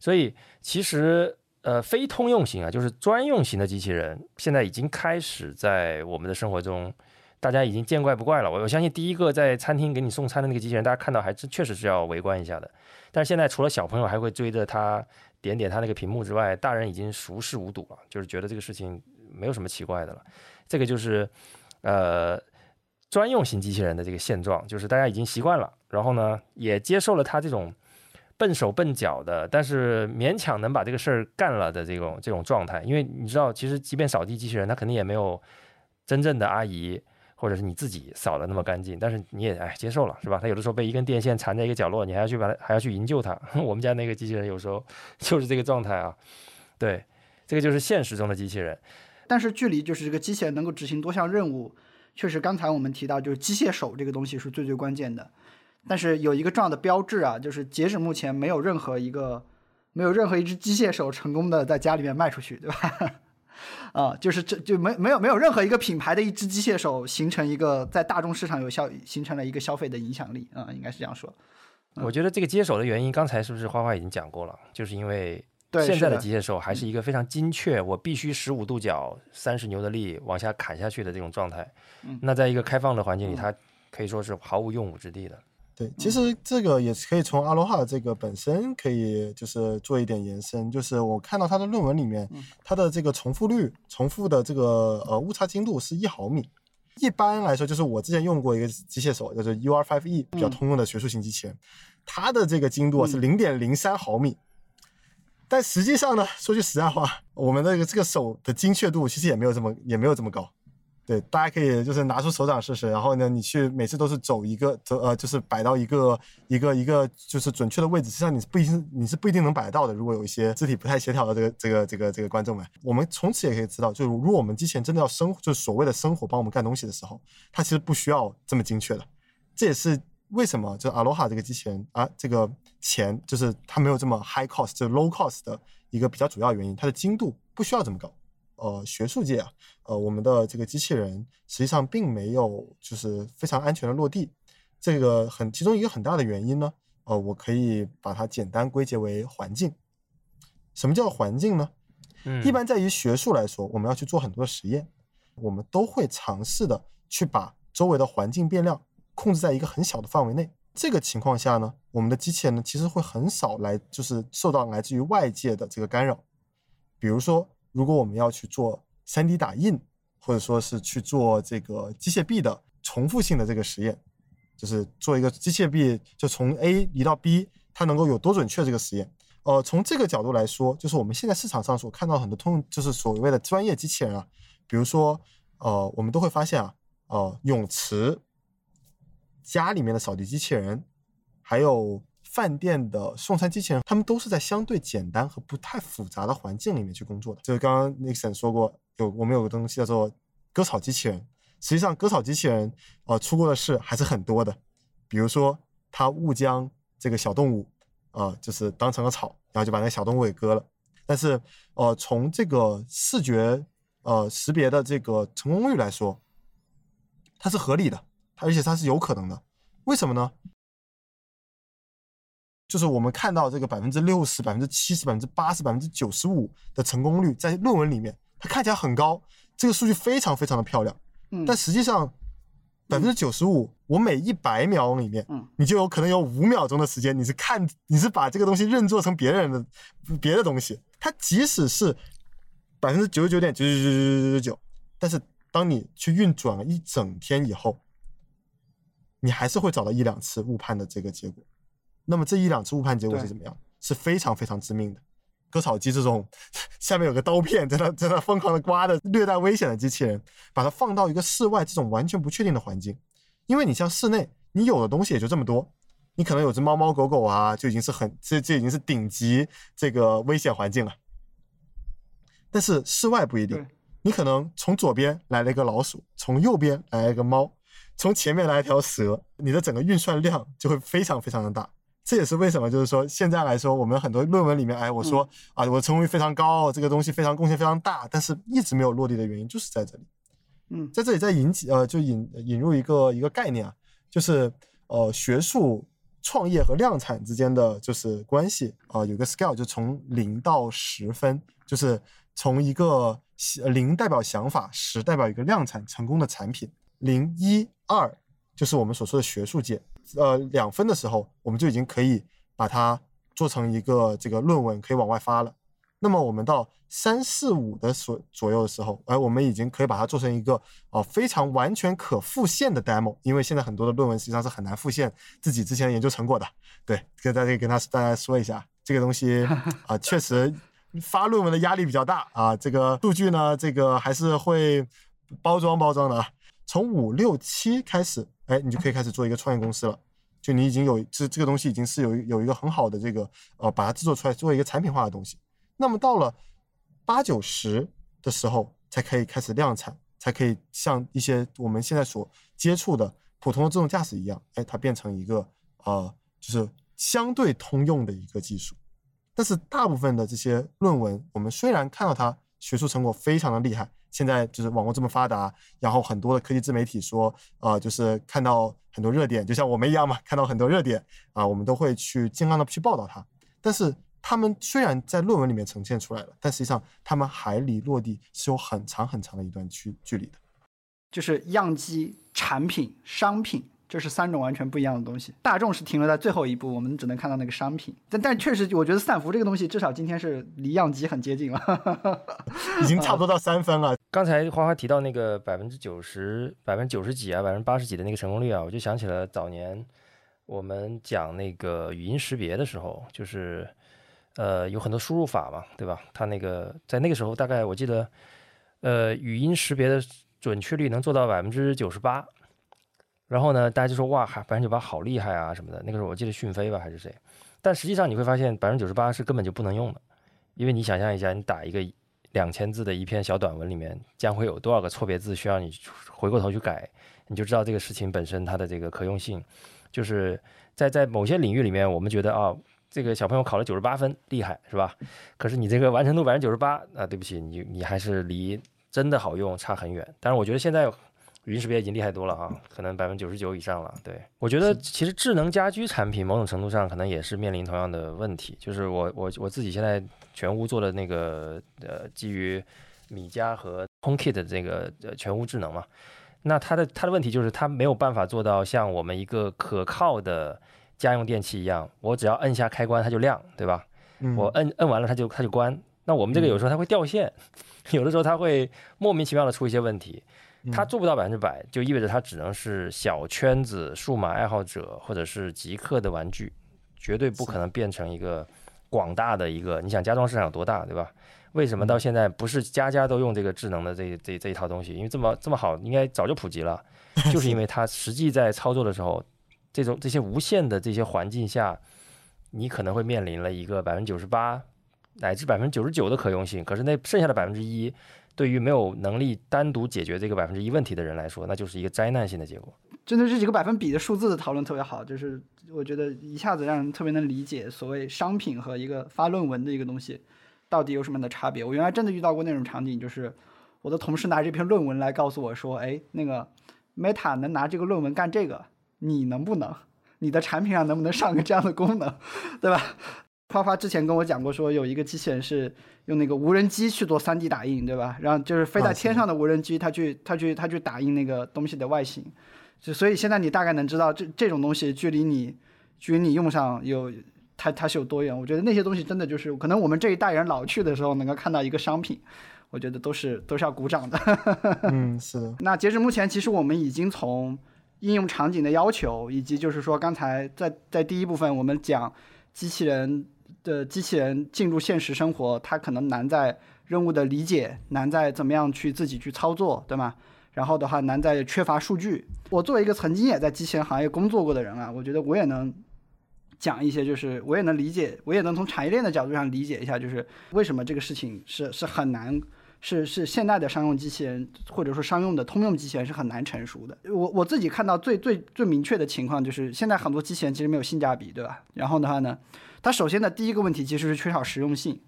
所以其实呃非通用型啊，就是专用型的机器人，现在已经开始在我们的生活中，大家已经见怪不怪了。我我相信第一个在餐厅给你送餐的那个机器人，大家看到还是确实是要围观一下的。但是现在除了小朋友还会追着它。点点它那个屏幕之外，大人已经熟视无睹了，就是觉得这个事情没有什么奇怪的了。这个就是，呃，专用型机器人的这个现状，就是大家已经习惯了，然后呢，也接受了它这种笨手笨脚的，但是勉强能把这个事儿干了的这种这种状态。因为你知道，其实即便扫地机器人，它肯定也没有真正的阿姨。或者是你自己扫的那么干净，但是你也哎接受了是吧？它有的时候被一根电线缠在一个角落，你还要去把它还要去营救它。我们家那个机器人有时候就是这个状态啊。对，这个就是现实中的机器人。但是距离就是这个机器人能够执行多项任务，确实刚才我们提到就是机械手这个东西是最最关键的。但是有一个重要的标志啊，就是截止目前没有任何一个没有任何一只机械手成功的在家里面卖出去，对吧？啊，就是这就没没有没有任何一个品牌的一只机械手形成一个在大众市场有效形成了一个消费的影响力啊，应该是这样说。我觉得这个接手的原因，刚才是不是花花已经讲过了？就是因为现在的机械手还是一个非常精确，我必须十五度角三十牛的力往下砍下去的这种状态。那在一个开放的环境里，它可以说是毫无用武之地的。对，其实这个也可以从阿罗哈这个本身可以就是做一点延伸，就是我看到他的论文里面，它的这个重复率、重复的这个呃误差精度是一毫米。一般来说，就是我之前用过一个机械手，就是 UR5E 比较通用的学术型机器人，它的这个精度是零点零三毫米。但实际上呢，说句实在话，我们的这个手的精确度其实也没有这么也没有这么高。对，大家可以就是拿出手掌试试，然后呢，你去每次都是走一个走呃，就是摆到一个一个一个就是准确的位置，实际上你不一定你是不一定能摆到的。如果有一些肢体不太协调的这个这个这个这个观众们，我们从此也可以知道，就是如果我们机器人真的要生就是所谓的生活帮我们干东西的时候，它其实不需要这么精确的。这也是为什么就阿罗哈这个机器人啊，这个钱就是它没有这么 high cost，就 low cost 的一个比较主要原因，它的精度不需要这么高。呃，学术界啊，呃，我们的这个机器人实际上并没有就是非常安全的落地。这个很其中一个很大的原因呢，呃，我可以把它简单归结为环境。什么叫环境呢？嗯，一般在于学术来说，我们要去做很多的实验，我们都会尝试的去把周围的环境变量控制在一个很小的范围内。这个情况下呢，我们的机器人呢，其实会很少来就是受到来自于外界的这个干扰，比如说。如果我们要去做 3D 打印，或者说是去做这个机械臂的重复性的这个实验，就是做一个机械臂就从 A 移到 B，它能够有多准确这个实验？呃，从这个角度来说，就是我们现在市场上所看到很多通，就是所谓的专业机器人啊，比如说，呃，我们都会发现啊，呃，泳池、家里面的扫地机器人，还有。饭店的送餐机器人，他们都是在相对简单和不太复杂的环境里面去工作的。就是刚刚 Nixon 说过，有我们有个东西叫做割草机器人。实际上，割草机器人呃出过的事还是很多的。比如说，它误将这个小动物啊，就是当成了草，然后就把那小动物给割了。但是，呃，从这个视觉呃识别的这个成功率来说，它是合理的，而且它是有可能的。为什么呢？就是我们看到这个百分之六十、百分之七十、百分之八十、百分之九十五的成功率，在论文里面，它看起来很高，这个数据非常非常的漂亮。嗯但实际上百分之九十五，我每一百秒里面，嗯你就有可能有五秒钟的时间，你是看你是把这个东西认作成别人的别的东西。它即使是百分之九十九点九九九九九九九，但是当你去运转了一整天以后，你还是会找到一两次误判的这个结果。那么这一两次误判结果是怎么样？是非常非常致命的。割草机这种 下面有个刀片在那在那疯狂的刮的略带危险的机器人，把它放到一个室外这种完全不确定的环境，因为你像室内，你有的东西也就这么多，你可能有只猫猫狗狗啊，就已经是很这这已经是顶级这个危险环境了。但是室外不一定，你可能从左边来了一个老鼠，从右边来了一个猫，从前面来一条蛇，你的整个运算量就会非常非常的大。这也是为什么，就是说现在来说，我们很多论文里面，哎，我说、啊，我成功率非常高，这个东西非常贡献非常大，但是一直没有落地的原因就是在这里。嗯。在这里再引起呃，就引引入一个一个概念啊，就是呃学术创业和量产之间的就是关系。啊、有个 scale 就从零到十分，就是从一个呃零代表想法，十代表一个量产成功的产品，零一二就是我们所说的学术界，呃两分的时候，我们就已经可以把它做成一个这个论文，可以往外发了。那么我们到三四五的所左右的时候，哎，我们已经可以把它做成一个呃非常完全可复现的 demo，因为现在很多的论文实际上是很难复现自己之前的研究成果的。对，跟大家跟他大家说一下，这个东西 啊、确实发论文的压力比较大啊，这个数据呢，这个还是会包装包装的啊。从五六七开始，哎，你就可以开始做一个创业公司了。就你已经有这这个东西已经是有有一个很好的这个呃，把它制作出来，做一个产品化的东西。那么到了八九十的时候，才可以开始量产，才可以像一些我们现在所接触的普通的自动驾驶一样，哎，它变成一个呃，就是相对通用的一个技术。但是大部分的这些论文，我们虽然看到它学术成果非常的厉害，现在就是网络这么发达，然后很多的科技自媒体说，呃，就是看到很多热点，就像我们一样嘛，看到很多热点啊、我们都会去尽量的去报道它。但是他们虽然在论文里面呈现出来了，但实际上他们还离落地是有很长很长的一段距距离的。就是样机、产品、商品，这是三种完全不一样的东西。大众是停留在最后一步，我们只能看到那个商品。但但确实，我觉得散服这个东西，至少今天是离样机很接近了。已经差不多到三分了。刚才花花提到那个百分之九十、百分之九十几啊、百分之八十几的那个成功率啊，我就想起了早年我们讲那个语音识别的时候，就是呃有很多输入法嘛，对吧？它那个在那个时候大概我记得，呃语音识别的准确率能做到百分之九十八，然后呢，大家就说哇，百分之九十八好厉害啊什么的。那个时候我记得讯飞吧还是谁，但实际上你会发现百分之九十八是根本就不能用的，因为你想象一下，你打一个两千字的一篇小短文里面，将会有多少个错别字需要你回过头去改，你就知道这个事情本身它的这个可用性，就是在在某些领域里面，我们觉得啊，这个小朋友考了九十八分，厉害是吧？可是你这个完成度百分之九十八，啊，对不起，你你还是离真的好用差很远。但是我觉得现在语音识别已经厉害多了啊，可能百分之九十九以上了。对我觉得其实智能家居产品某种程度上可能也是面临同样的问题，就是我我我自己现在全屋做的那个呃基于米家和 HomeKit 的这个呃全屋智能嘛，那它的它的问题就是它没有办法做到像我们一个可靠的家用电器一样，我只要摁下开关它就亮，对吧？嗯，我摁摁完了它就它就关。那我们这个有时候它会掉线，有的时候它会莫名其妙的出一些问题。它嗯做不到百分之百，就意味着它只能是小圈子数码爱好者或者是极客的玩具，绝对不可能变成一个广大的一个。你想家装市场有多大，对吧？为什么到现在不是家家都用这个智能的这这这一套东西？因为这么这么好，应该早就普及了，就是因为它实际在操作的时候，这种这些无线的这些环境下，你可能会面临了一个百分之九十八乃至百分之九十九的可用性，可是那剩下的百分之一。对于没有能力单独解决这个百分之一问题的人来说，那就是一个灾难性的结果。针对这几个百分比的数字的讨论特别好，就是我觉得一下子让人特别能理解所谓商品和一个发论文的一个东西到底有什么样的差别。我原来真的遇到过那种场景，就是我的同事拿这篇论文来告诉我说，哎，那个 Meta 能拿这个论文干这个，你能不能？你的产品上能不能上个这样的功能，对吧？花花之前跟我讲过，说有一个机器人是用那个无人机去做 3D 打印，对吧？然后就是飞在天上的无人机，它去它去它去打印那个东西的外形。就所以现在你大概能知道这这种东西距离你距离你用上有它它是有多远。我觉得那些东西真的就是可能我们这一代人老去的时候能够看到一个商品，我觉得都是都是要鼓掌的。嗯，是的。那截止目前，其实我们已经从应用场景的要求，以及就是说刚才在在第一部分我们讲机器人。的机器人进入现实生活，它可能难在任务的理解，难在怎么样去自己去操作，对吗？然后的话，难在缺乏数据。我作为一个曾经也在机器人行业工作过的人啊，我觉得我也能讲一些，就是我也能理解，我也能从产业链的角度上理解一下，就是为什么这个事情是是很难。是是，现代的商用机器人或者说商用的通用机器人是很难成熟的。我我自己看到最最最明确的情况就是，现在很多机器人其实没有性价比，对吧？然后的话呢，它首先的第一个问题其实是缺少实用性，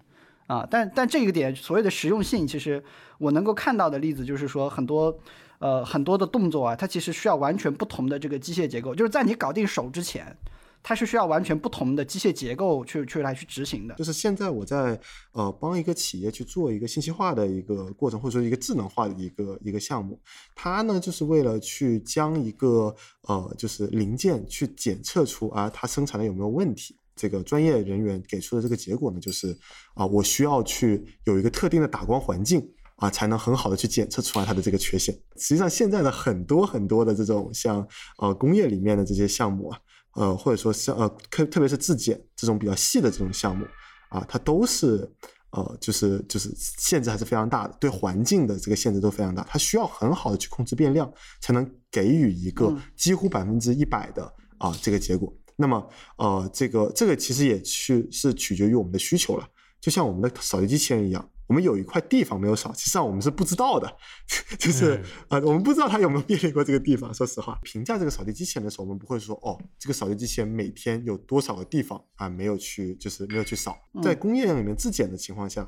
啊，但但这个点所谓的实用性，其实我能够看到的例子就是说很多，呃，很多的动作啊，它其实需要完全不同的这个机械结构，就是在你搞定手之前。它是需要完全不同的机械结构去去来去执行的。就是现在我在呃帮一个企业去做一个信息化的一个过程，或者说一个智能化的一个一个项目，它呢就是为了去将一个呃就是零件去检测出啊它生产的有没有问题。这个专业人员给出的这个结果呢，就是啊我需要去有一个特定的打光环境啊，才能很好的去检测出来它的这个缺陷。实际上现在的很多很多的这种像呃工业里面的这些项目啊。呃，或者说像呃，特特别是自检这种比较细的这种项目啊，它都是呃，就是就是限制还是非常大的，对环境的这个限制都非常大，它需要很好的去控制变量，才能给予一个几乎百分之一百的啊这个结果。那么呃，这个这个其实也去是取决于我们的需求了，就像我们的扫地机器人一样。我们有一块地方没有扫，实际上我们是不知道的，就是啊，我们不知道它有没有 便利过这个地方。说实话，评价这个扫地机器人的时候，我们不会说哦，这个扫地机器人每天有多少个地方啊没有去，就是没有去扫。在工业里面自检的情况下，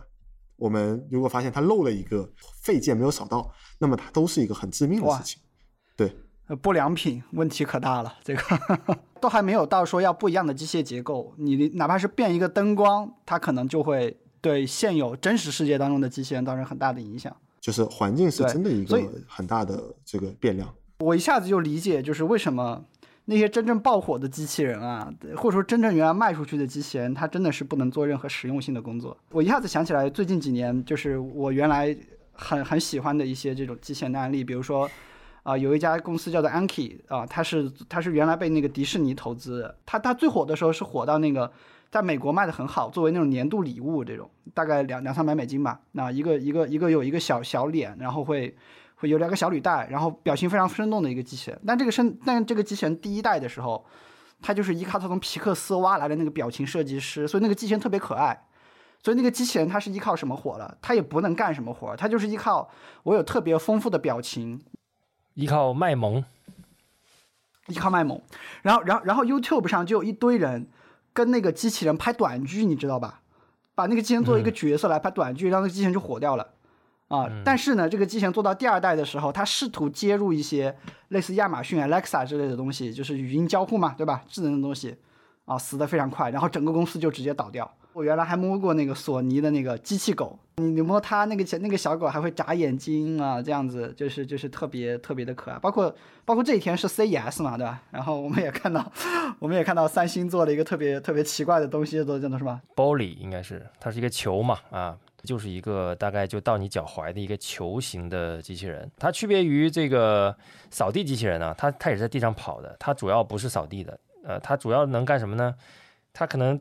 我们如果发现它漏了一个废件没有扫到，那么它都是一个很致命的事情。对，不良品问题可大了，这个都还没有到说要不一样的机械结构，你哪怕是变一个灯光，它可能就会。对现有真实世界当中的机器人造成很大的影响，就是环境是真的一个很大的这个变量。我一下子就理解，就是为什么那些真正爆火的机器人啊，或者说真正原来卖出去的机器人，它真的是不能做任何实用性的工作。我一下子想起来，最近几年就是我原来很很喜欢的一些这种机器人的案例，比如说啊，有一家公司叫做 Anki 啊，它是它是原来被那个迪士尼投资，它它最火的时候是火到那个。在美国卖的很好，作为那种年度礼物，这种大概两两三百美金吧。那一个一个一个有一个小小脸，然后会会有两个小履带，然后表情非常生动的一个机器人。但这个生但这个机器人第一代的时候，它就是依靠它从皮克斯挖来的那个表情设计师，所以那个机器人特别可爱。所以那个机器人它是依靠什么火了？它也不能干什么活，它就是依靠我有特别丰富的表情，依靠卖萌，依靠卖萌。然后然后然后 YouTube 上就有一堆人。跟那个机器人拍短剧，你知道吧？把那个机器人作为一个角色来拍短剧，让那个机器人就火掉了啊！但是呢，这个机器人做到第二代的时候，它试图接入一些类似亚马逊 Alexa 之类的东西，就是语音交互嘛，对吧？智能的东西啊，死的非常快，然后整个公司就直接倒掉。我原来还摸过那个索尼的那个机器狗，你你摸它那个小那个小狗还会眨眼睛啊，这样子就是就是特别特别的可爱。包括包括这一天是 CES 嘛，对吧？然后我们也看到，我们也看到三星做了一个特别特别奇怪的东西，做叫做什么？玻璃应该是，它是一个球嘛，啊，就是一个大概就到你脚踝的一个球形的机器人。它区别于这个扫地机器人呢，它它也是在地上跑的，它主要不是扫地的，呃，它主要能干什么呢？它可能。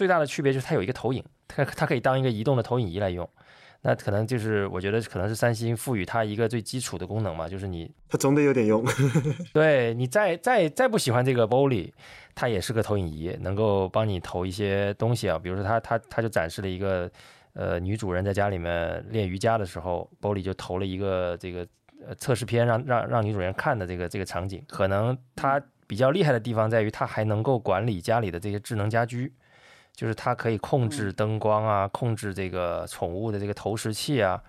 最大的区别就是它有一个投影，它它可以当一个移动的投影仪来用，那可能就是我觉得可能是三星赋予它一个最基础的功能嘛，就是你它总得有点用。对你再再再不喜欢这个玻璃，它也是个投影仪，能够帮你投一些东西啊，比如说它它它就展示了一个呃女主人在家里面练瑜伽的时候，玻璃就投了一个这个呃测试片让让让女主人看的这个这个场景，可能它比较厉害的地方在于它还能够管理家里的这些智能家居。就是它可以控制灯光啊，控制这个宠物的这个投食器啊，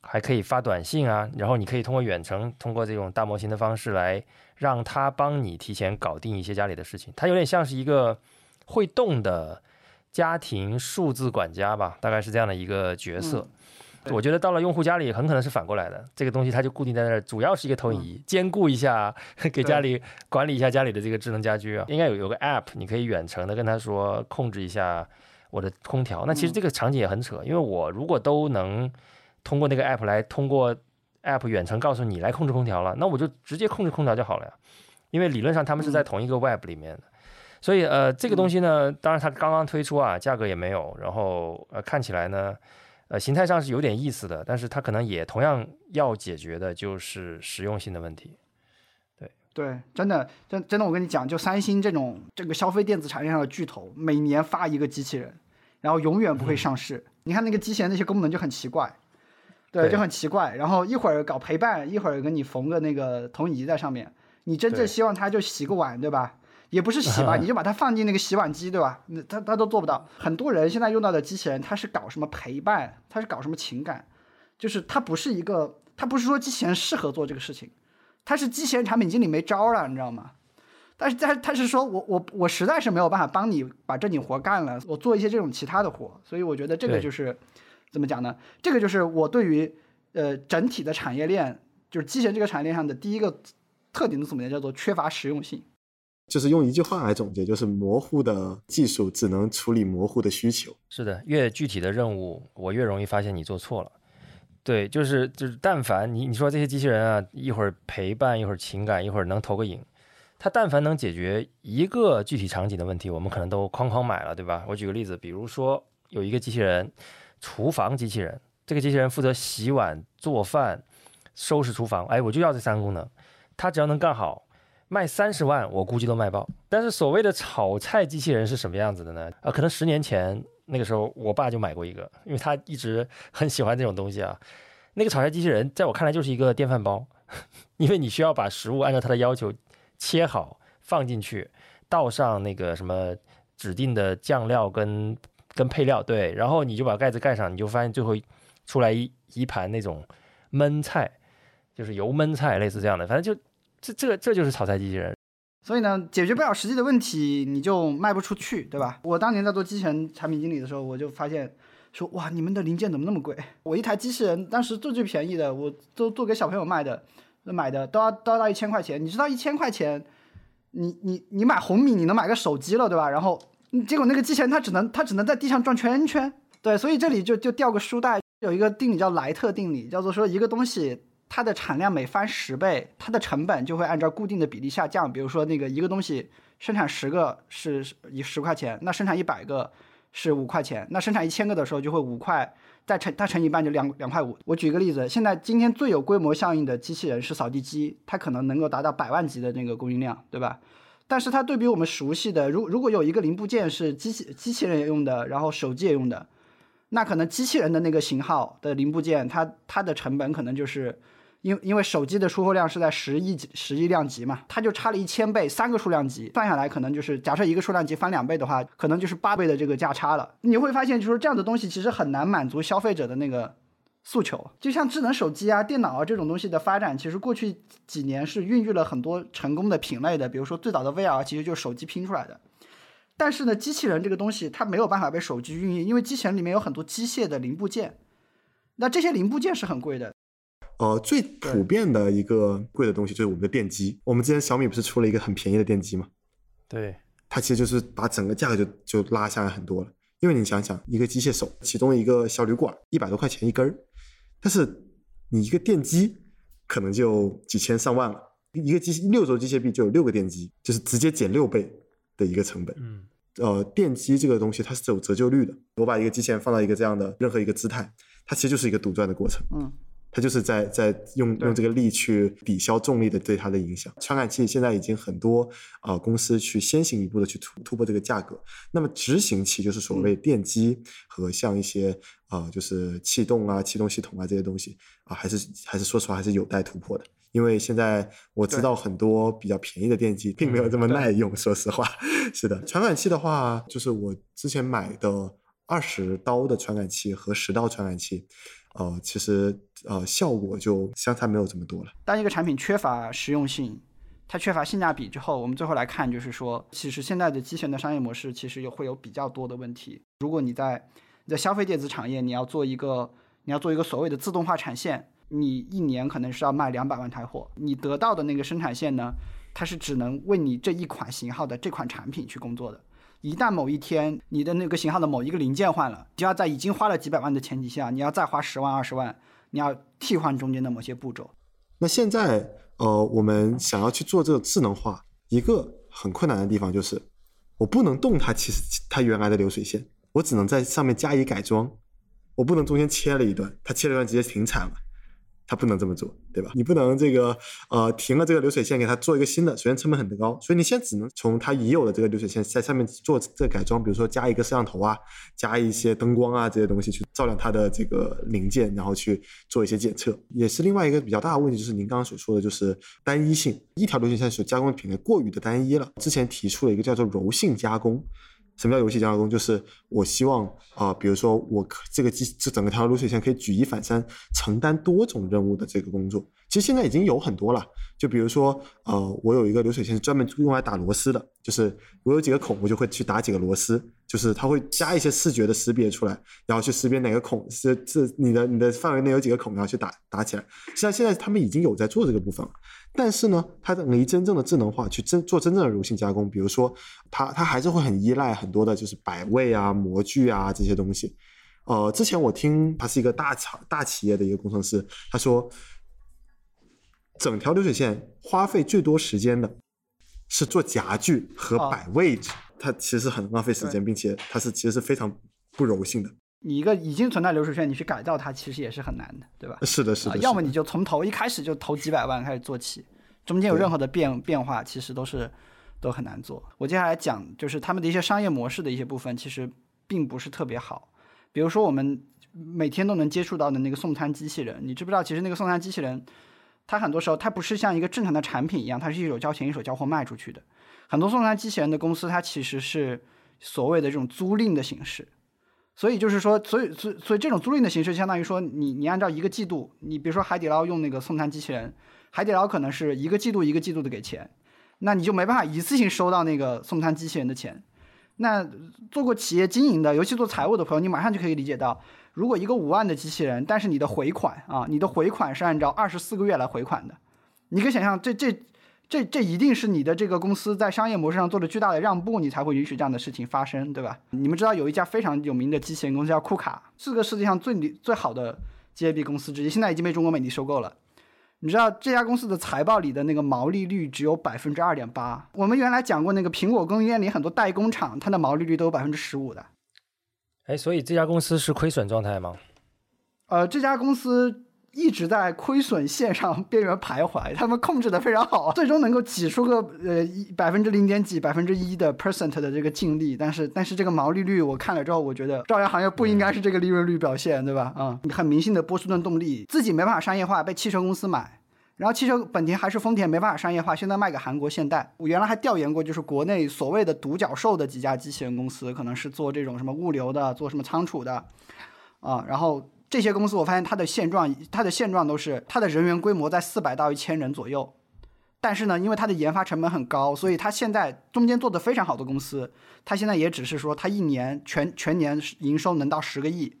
还可以发短信啊，然后你可以通过远程，通过这种大模型的方式来让它帮你提前搞定一些家里的事情。它有点像是一个会动的家庭数字管家吧，大概是这样的一个角色。我觉得到了用户家里，很可能是反过来的，这个东西它就固定在那儿，主要是一个投影仪，兼顾一下，给家里管理一下家里的这个智能家居啊。应该有有个 app，你可以远程的跟他说控制一下我的空调。那其实嗯这个场景也很扯，因为我如果都能通过那个 app 来通过 app 远程告诉你来控制空调了，那我就直接控制空调就好了呀。因为理论上他们是在同一个 web 里面的，所以呃这个东西呢，当然它刚刚推出啊，价格也没有，然后呃看起来呢。呃，形态上是有点意思的，但是它可能也同样要解决的就是实用性的问题。对对，真的，真真的，我跟你讲，就三星这种这个消费电子产业上的巨头，每年发一个机器人，然后永远不会上市。你看那个机器人那些功能就很奇怪，对，对就很奇怪。然后一会儿搞陪伴，一会儿给你缝个那个投影仪在上面。你真正希望它就洗个碗，对吧？也不是洗吧，你就把它放进那个洗碗机，对吧？那他他都做不到。很多人现在用到的机器人，它是搞什么陪伴，它是搞什么情感，就是它不是一个，它不是说机器人适合做这个事情。他是机器人产品经理没招了，你知道吗？但是他他是说我我我实在是没有办法帮你把正经活干了，我做一些这种其他的活，所以我觉得这个就是怎么讲呢？这个就是我对于呃整体的产业链，就是机器人这个产业链上的第一个特点的总结叫做缺乏实用性。就是用一句话来总结，就是模糊的技术只能处理模糊的需求。是的，越具体的任务，我越容易发现你做错了。对，就是就是，但凡你你说这些机器人啊，一会儿陪伴，一会儿情感，一会儿能投个影，它但凡能解决一个具体场景的问题，我们可能都哐哐买了，对吧？我举个例子，比如说有一个机器人，厨房机器人，这个机器人负责洗碗、做饭、收拾厨房，哎，我就要这三个功能，它只要能干好。卖三十万，我估计都卖爆。但是所谓的炒菜机器人是什么样子的呢？啊，可能十年前那个时候，我爸就买过一个，因为他一直很喜欢这种东西啊。那个炒菜机器人在我看来就是一个电饭煲，因为你需要把食物按照它的要求切好放进去，倒上那个什么指定的酱料跟跟配料，对，然后你就把盖子盖上，你就发现最后出来一一盘那种焖菜，就是油焖菜，类似这样的，反正就这这这就是炒菜机器人。所以呢，解决不了实际的问题，你就卖不出去，对吧？我当年在做机器人产品经理的时候，我就发现说，哇，你们的零件怎么那么贵？我一台机器人当时最最便宜的，我都做给小朋友卖的，买的都要都要到一千块钱。你知道一千块钱，你你你买红米，你能买个手机了，对吧？然后结果那个机器人它只能它只能在地上转圈圈，对，所以这里就就掉个书袋，有一个定理叫莱特定理，叫做说一个东西。它的产量每翻十倍，它的成本就会按照固定的比例下降。比如说，那个一个东西生产十个是一十块钱，那生产一百个是五块钱，那生产一千个的时候就会五块，再乘它乘一半就两两块五。我举个例子，现在今天最有规模效应的机器人是扫地机，它可能能够达到百万级的那个供应量，对吧？但是它对比我们熟悉的，如如果有一个零部件是机器机器人也用的，然后手机也用的，那可能机器人的那个型号的零部件，它它的成本可能就是。因因为手机的出货量是在十亿级十亿量级嘛，它就差了一千倍，三个数量级算下来，可能就是假设一个数量级翻两倍的话，可能就是八倍的这个价差了。你会发现，就是这样的东西其实很难满足消费者的那个诉求。就像智能手机啊、电脑啊这种东西的发展，其实过去几年是孕育了很多成功的品类的，比如说最早的 VR 其实就是手机拼出来的。但是呢，机器人这个东西它没有办法被手机运营，因为机器人里面有很多机械的零部件，那这些零部件是很贵的。呃，最普遍的一个贵的东西就是我们的电机。我们之前小米不是出了一个很便宜的电机吗？对，它其实就是把整个价格就就拉下来很多了。因为你想想，一个机械手，其中一个小铝管一百多块钱一根儿，但是你一个电机可能就几千上万了。一个机六轴机械臂就有六个电机，就是直接减六倍的一个成本。嗯，呃，电机这个东西它是有折旧率的。我把一个机器人放到一个这样的任何一个姿态，它其实就是一个独转的过程。嗯。它就是在在用用这个力去抵消重力的对它的影响。传感器现在已经很多啊、呃、公司去先行一步的去突突破这个价格。那么执行器就是所谓电机和像一些啊、呃、就是气动啊、气动系统啊这些东西啊，还是还是说实话还是有待突破的。因为现在我知道很多比较便宜的电机并没有这么耐用，说实话。是的，传感器的话，就是我之前买的二十刀的传感器和十刀传感器。呃，其实呃效果就相差没有这么多了。当一个产品缺乏实用性，它缺乏性价比之后，我们最后来看，就是说，其实现在的机器人的商业模式其实有会有比较多的问题。如果你在你在消费电子产业，你要做一个你要做一个所谓的自动化产线，你一年可能是要卖两百万台货，你得到的那个生产线呢，它是只能为你这一款型号的这款产品去工作的。一旦某一天你的那个型号的某一个零件换了，就要在已经花了几百万的前提下，你要再花十万二十万，你要替换中间的某些步骤。那现在，呃，我们想要去做这个智能化，一个很困难的地方就是，我不能动它，其实它原来的流水线，我只能在上面加以改装，我不能中间切了一段，它切了一段直接停产了。它不能这么做，对吧？你不能这个呃停了这个流水线，给它做一个新的，首先成本很高，所以你现在只能从它已有的这个流水线在上面做这改装，比如说加一个摄像头啊，加一些灯光啊这些东西去照亮它的这个零件，然后去做一些检测，也是另外一个比较大的问题，就是您刚刚所说的就是单一性，一条流水线所加工的品类过于的单一了。之前提出了一个叫做柔性加工。什么叫游戏加工？就是我希望啊，比如说我这个机这整个条流水线可以举一反三，承担多种任务的这个工作。其实现在已经有很多了，就比如说呃，我有一个流水线是专门用来打螺丝的，就是我有几个孔，我就会去打几个螺丝，就是它会加一些视觉的识别出来，然后去识别哪个孔是是你的你的范围内有几个孔，然后去打打起来。实际上现在他们已经有在做这个部分了。但是呢，它等于真正的智能化去真做真正的柔性加工，比如说，它它还是会很依赖很多的就是摆位啊、模具啊这些东西。呃，之前我听他是一个大厂大企业的一个工程师，他说，整条流水线花费最多时间的是做夹具和摆位置，它其实很浪费时间，并且它是其实是非常不柔性的。你一个已经存在流水线，你去改造它，其实也是很难的，对吧？是的，是的。要么你就从头一开始就投几百万开始做起，中间有任何的变变化，其实都是都很难做。我接下来讲就是他们的一些商业模式的一些部分，其实并不是特别好。比如说我们每天都能接触到的那个送餐机器人，你知不知道？其实那个送餐机器人，它很多时候它不是像一个正常的产品一样，它是一手交钱一手交货卖出去的。很多送餐机器人的公司，它其实是所谓的这种租赁的形式。所以就是说，所以所以所以这种租赁的形式，相当于说，你你按照一个季度，你比如说海底捞用那个送餐机器人，海底捞可能是一个季度一个季度的给钱，那你就没办法一次性收到那个送餐机器人的钱。那做过企业经营的，尤其做财务的朋友，你马上就可以理解到，如果一个五万的机器人，但是你的回款啊，你的回款是按照二十四个月来回款的，你可以想象这这。这这一定是你的这个公司在商业模式上做了巨大的让步，你才会允许这样的事情发生，对吧？你们知道有一家非常有名的机器人公司叫库卡，是个世界上最最好的 G A B 公司之一，现在已经被中国美的收购了。你知道这家公司的财报里的那个毛利率只有百分之二点八。我们原来讲过那个苹果供应链里很多代工厂，它的毛利率都有百分之十五的。哎，所以这家公司是亏损状态吗？呃，这家公司。一直在亏损线上边缘徘徊，他们控制的非常好，最终能够挤出个呃一百分之零点几、百分之一的 percent 的这个净利，但是但是这个毛利率我看了之后，我觉得朝阳行业不应该是这个利润率表现，对吧？啊，很明显的波士顿动力自己没办法商业化，被汽车公司买，然后汽车本田还是丰田没办法商业化，现在卖给韩国现代。我原来还调研过，就是国内所谓的独角兽的几家机器人公司，可能是做这种什么物流的，做什么仓储的，啊，然后。这些公司我发现它的现状，它的现状都是它的人员规模在四百到一千人左右，但是呢，因为它的研发成本很高，所以它现在中间做的非常好的公司，它现在也只是说它一年全全年营收能到十个亿，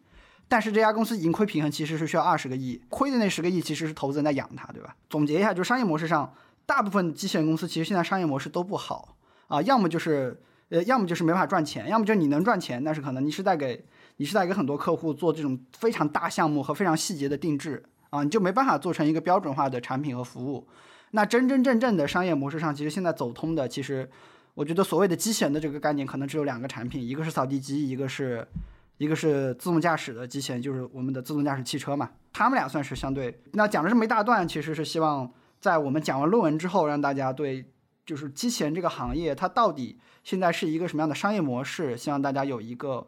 但是这家公司盈亏平衡其实是需要二十个亿，亏的那十个亿其实是投资人在养它，对吧？总结一下，就商业模式上，大部分机器人公司其实现在商业模式都不好啊，要么就是呃，要么就是没法赚钱，要么就你能赚钱，但是可能你是在给。你是在给很多客户做这种非常大项目和非常细节的定制啊，你就没办法做成一个标准化的产品和服务。那真真正正的商业模式上，其实现在走通的，其实我觉得所谓的机器人的这个概念，可能只有两个产品，一个是扫地机，一个是一个是自动驾驶的机器人，就是我们的自动驾驶汽车嘛。他们俩算是相对。那讲了这么一大段，其实是希望在我们讲完论文之后，让大家对就是机器人这个行业它到底现在是一个什么样的商业模式，希望大家有一个。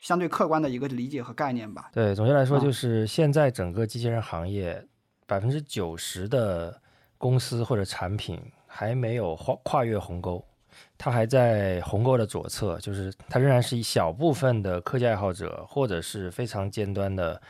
相对客观的一个理解和概念吧。对，总结来说就是现在整个机器人行业百分之九十的公司或者产品还没有跨跨越鸿沟，它还在鸿沟的左侧，就是它仍然是一小部分的科技爱好者或者是非常尖端的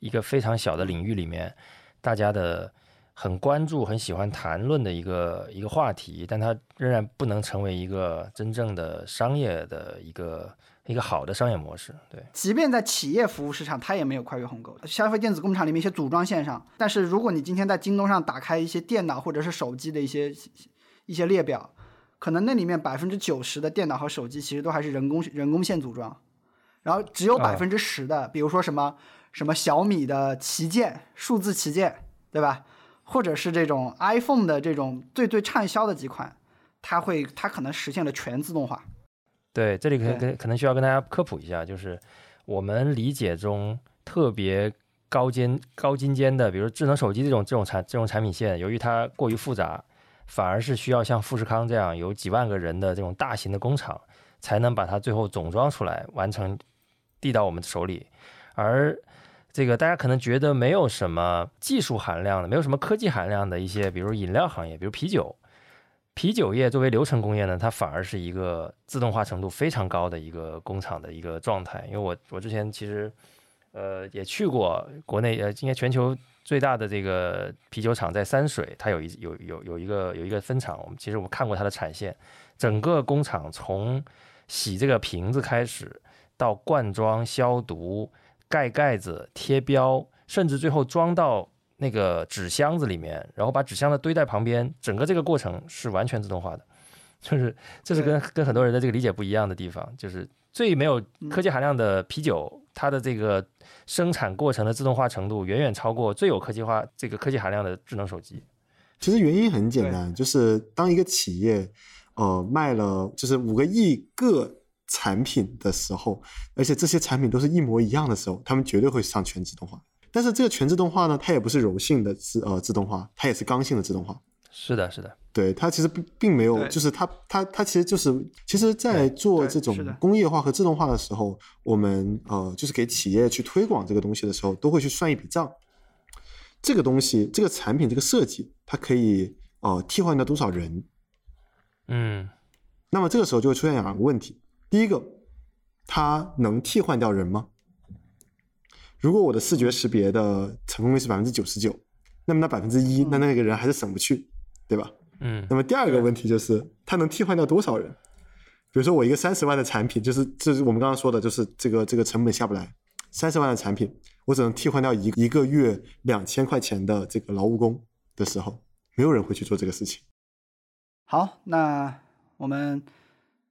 一个非常小的领域里面，大家的很关注、很喜欢谈论的一个一个话题，但它仍然不能成为一个真正的商业的一个一个好的商业模式。对，即便在企业服务市场，它也没有跨越鸿沟。消费电子工厂里面一些组装线上，但是如果你今天在京东上打开一些电脑或者是手机的一些一些列表，可能那里面百分之九十的电脑和手机其实都还是人工人工线组装，然后只有啊百分之十的，比如说什么什么小米的旗舰、数字旗舰，对吧？或者是这种 iPhone 的这种最最畅销的几款，它会它可能实现了全自动化。对，这里可对跟可能需要跟大家科普一下，就是我们理解中特别高尖高精尖的，比如智能手机这种这种产这种产品线，由于它过于复杂，反而是需要像富士康这样有几万个人的这种大型的工厂，才能把它最后总装出来，完成递到我们手里。而这个大家可能觉得没有什么技术含量的，没有什么科技含量的一些，比如饮料行业，比如啤酒，啤酒业作为流程工业呢，它反而是一个自动化程度非常高的一个工厂的一个状态。因为我我之前其实呃也去过国内呃，应该全球最大的这个啤酒厂在三水，它有一有有有一个有一个分厂。我们其实我们看过它的产线，整个工厂从洗这个瓶子开始，到灌装、消毒、盖盖子、贴标，甚至最后装到那个纸箱子里面，然后把纸箱子堆在旁边，整个这个过程是完全自动化的。就是这是跟跟很多人的这个理解不一样的地方，就是最没有科技含量的啤酒，它的这个生产过程的自动化程度远远超过最有科技化这个科技含量的智能手机。其实原因很简单，就是当一个企业呃卖了就是五个亿个产品的时候，而且这些产品都是一模一样的时候，他们绝对会上全自动化。但是这个全自动化呢，它也不是柔性的自呃自动化，它也是刚性的自动化。是的，是的，对它其实并并没有，就是它它它其实就是，其实，在做这种工业化和自动化的时候，我们呃就是给企业去推广这个东西的时候，都会去算一笔账。这个东西，这个产品，这个设计，它可以呃替换掉多少人？嗯那么这个时候就会出现两个问题：第一个，它能替换掉人吗？如果我的视觉识别的成功率是百分之九十九，那么那百分之一，那那个人还是省不去，对吧？嗯那么第二个问题就是，它能替换掉多少人？比如说我一个三十万的产品，就是这是我们刚刚说的，就是这个这个成本下不来，三十万的产品，我只能替换掉一一个月两千块钱的这个劳务工的时候，没有人会去做这个事情。好，那我们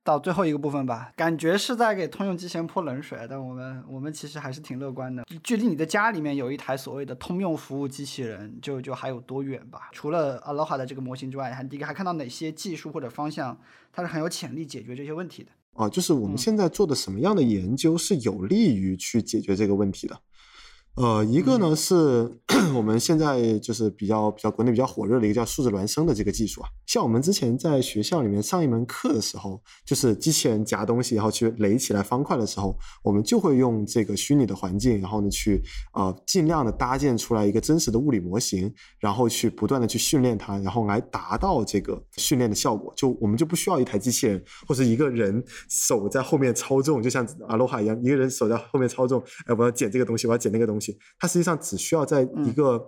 到最后一个部分吧。感觉是在给通用机器人泼冷水，但我们我们其实还是挺乐观的。距离你的家里面有一台所谓的通用服务机器人，就就还有多远吧？除了 Aloha 的这个模型之外，还第一个还看到哪些技术或者方向，它是很有潜力解决这些问题的？啊，就是我们现在做的什么样的研究是有利于去解决这个问题的。呃，一个呢是 我们现在就是比较比较国内比较火热的一个叫数字孪生的这个技术啊。像我们之前在学校里面上一门课的时候，就是机器人夹东西然后去垒起来方块的时候，我们就会用这个虚拟的环境，然后呢去呃尽量的搭建出来一个真实的物理模型，然后去不断的去训练它，然后来达到这个训练的效果。就我们就不需要一台机器人或者一个人手在后面操纵，就像阿罗哈一样，一个人手在后面操纵，哎，我要捡这个东西，我要捡那个东西。它实际上只需要在一个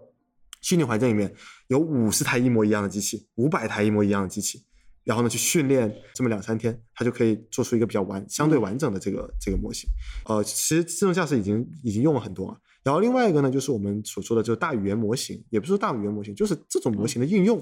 虚拟环境里面有五十台一模一样的机器，五百台一模一样的机器，然后呢去训练这么两三天，它就可以做出一个比较完相对完整的这个这个模型。呃，其实自动驾驶已经已经用了很多了。然后另外一个呢，就是我们所说的就是大语言模型，也不是说大语言模型，就是这种模型的应用。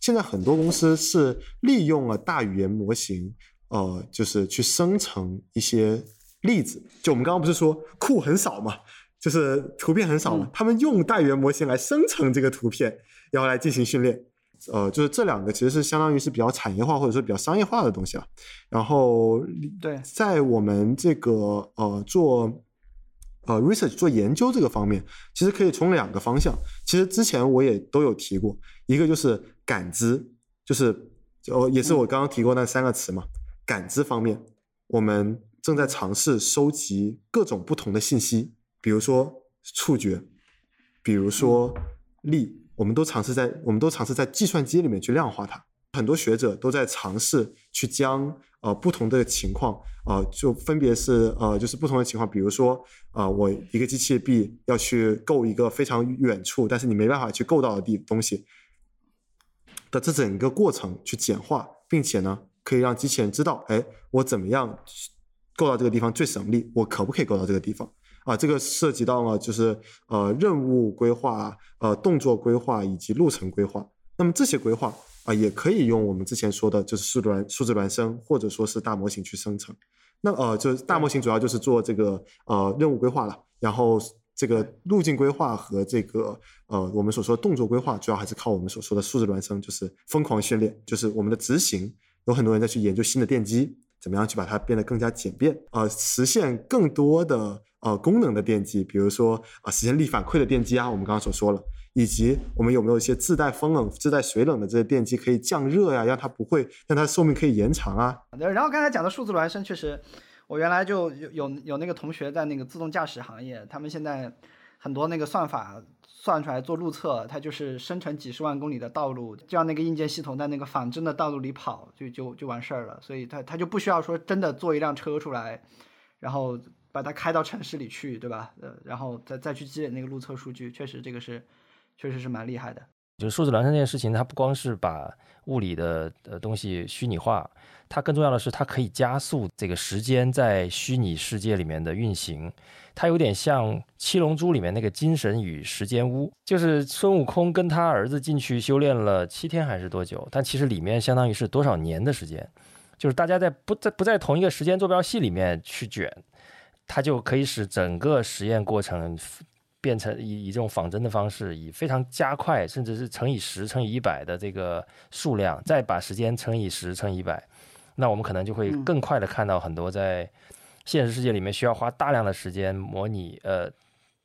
现在很多公司是利用了大语言模型，呃，就是去生成一些例子。就我们刚刚不是说库很少嘛，就是图片很少嘛，他们用大语言模型来生成这个图片，然后来进行训练。呃，就是这两个其实是相当于是比较产业化或者说比较商业化的东西了。然后对在我们这个呃做呃 research 做研究这个方面，其实可以从两个方向。其实之前我也都有提过，一个就是感知，就是呃也是我刚刚提过那三个词嘛。感知方面，我们正在尝试收集各种不同的信息，比如说触觉，比如说力，我们都尝试在我们都尝试在计算机里面去量化它。很多学者都在尝试去将呃不同的情况，呃就分别是呃就是不同的情况，比如说呃我一个机器臂要去够一个非常远处，但是你没办法去够到的地东西的这整个过程去简化，并且呢可以让机器人知道，哎我怎么样够到这个地方最省力，我可不可以够到这个地方？啊，这个涉及到了就是呃任务规划、呃动作规划以及路程规划。那么这些规划啊，也可以用我们之前说的，就是数字孪数字孪生或者说是大模型去生成。那呃，就是大模型主要就是做这个呃任务规划了，然后这个路径规划和这个呃我们所说的动作规划，主要还是靠我们所说的数字孪生，就是疯狂训练，就是我们的执行。有很多人在去研究新的电机，怎么样去把它变得更加简便，呃，实现更多的。呃，功能的电机，比如说啊，实现力反馈的电机啊，我们刚刚所说了，以及我们有没有一些自带风冷、自带水冷的这些电机可以降热呀，让它不会，让它寿命可以延长啊。然后刚才讲的数字孪生，确实，我原来就有有有那个同学在那个自动驾驶行业，他们现在很多那个算法算出来做路测，它就是生成几十万公里的道路，就让那个硬件系统在那个仿真的道路里跑，就就就完事儿了，所以它它就不需要说真的做一辆车出来，然后。把它开到城市里去，对吧？呃，然后再再去积累那个路测数据，确实这个是，确实是蛮厉害的。就是数字孪生这件事情，它不光是把物理的呃东西虚拟化，它更重要的是它可以加速这个时间在虚拟世界里面的运行。它有点像《七龙珠》里面那个精神与时间屋，就是孙悟空跟他儿子进去修炼了七天还是多久？但其实里面相当于是多少年的时间，就是大家在不在不在同一个时间坐标系里面去卷。它就可以使整个实验过程变成以以这种仿真的方式，以非常加快，甚至是乘以十、乘以一百的这个数量，再把时间乘以十、乘以一百，那我们可能就会更快的看到很多在现实世界里面需要花大量的时间模拟，呃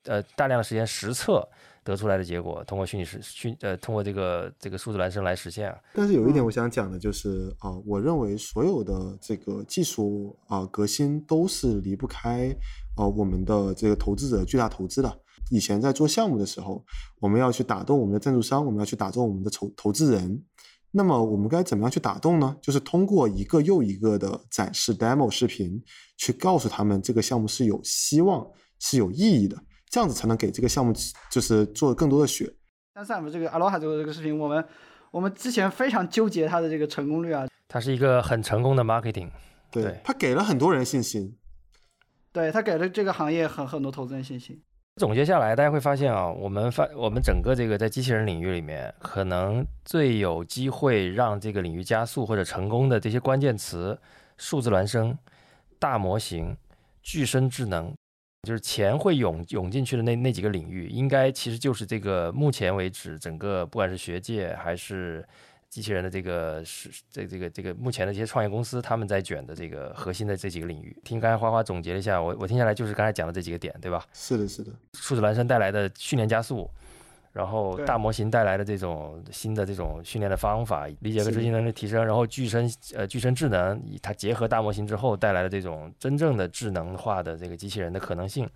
呃大量的时间实测。得出来的结果，通过虚拟实虚呃，通过这个这个数字孪生来实现。但是有一点我想讲的就是啊，我认为所有的这个技术啊革新都是离不开呃我们的这个投资者巨大投资的。以前在做项目的时候，我们要去打动我们的赞助商，我们要去打动我们的投投资人。那么我们该怎么样去打动呢？就是通过一个又一个的展示 demo 视频，去告诉他们这个项目是有希望、是有意义的。这样子才能给这个项目就是做更多的血。像 Sam 这个 Aloha 这个这个视频，我们我们之前非常纠结它的这个成功率啊。它是一个很成功的 marketing，对，它给了很多人信心。对，它给了这个行业很很多投资人信心。总结下来，大家会发现啊，我们发我们整个这个在机器人领域里面，可能最有机会让这个领域加速或者成功的这些关键词：数字孪生、大模型、具身智能。就是钱会涌涌进去的那那几个领域，应该其实就是这个目前为止整个不管是学界还是机器人的这个是这这个这个目前的这些创业公司，他们在卷的这个核心的这几个领域。听刚才花花总结了一下，我我听下来就是刚才讲的这几个点，对吧？是的，是的。数字孪生带来的训练加速。然后大模型带来的这种新的这种训练的方法，理解和执行能力提升，然后具身呃具身智能，它结合大模型之后带来的这种真正的智能化的这个机器人的可能性，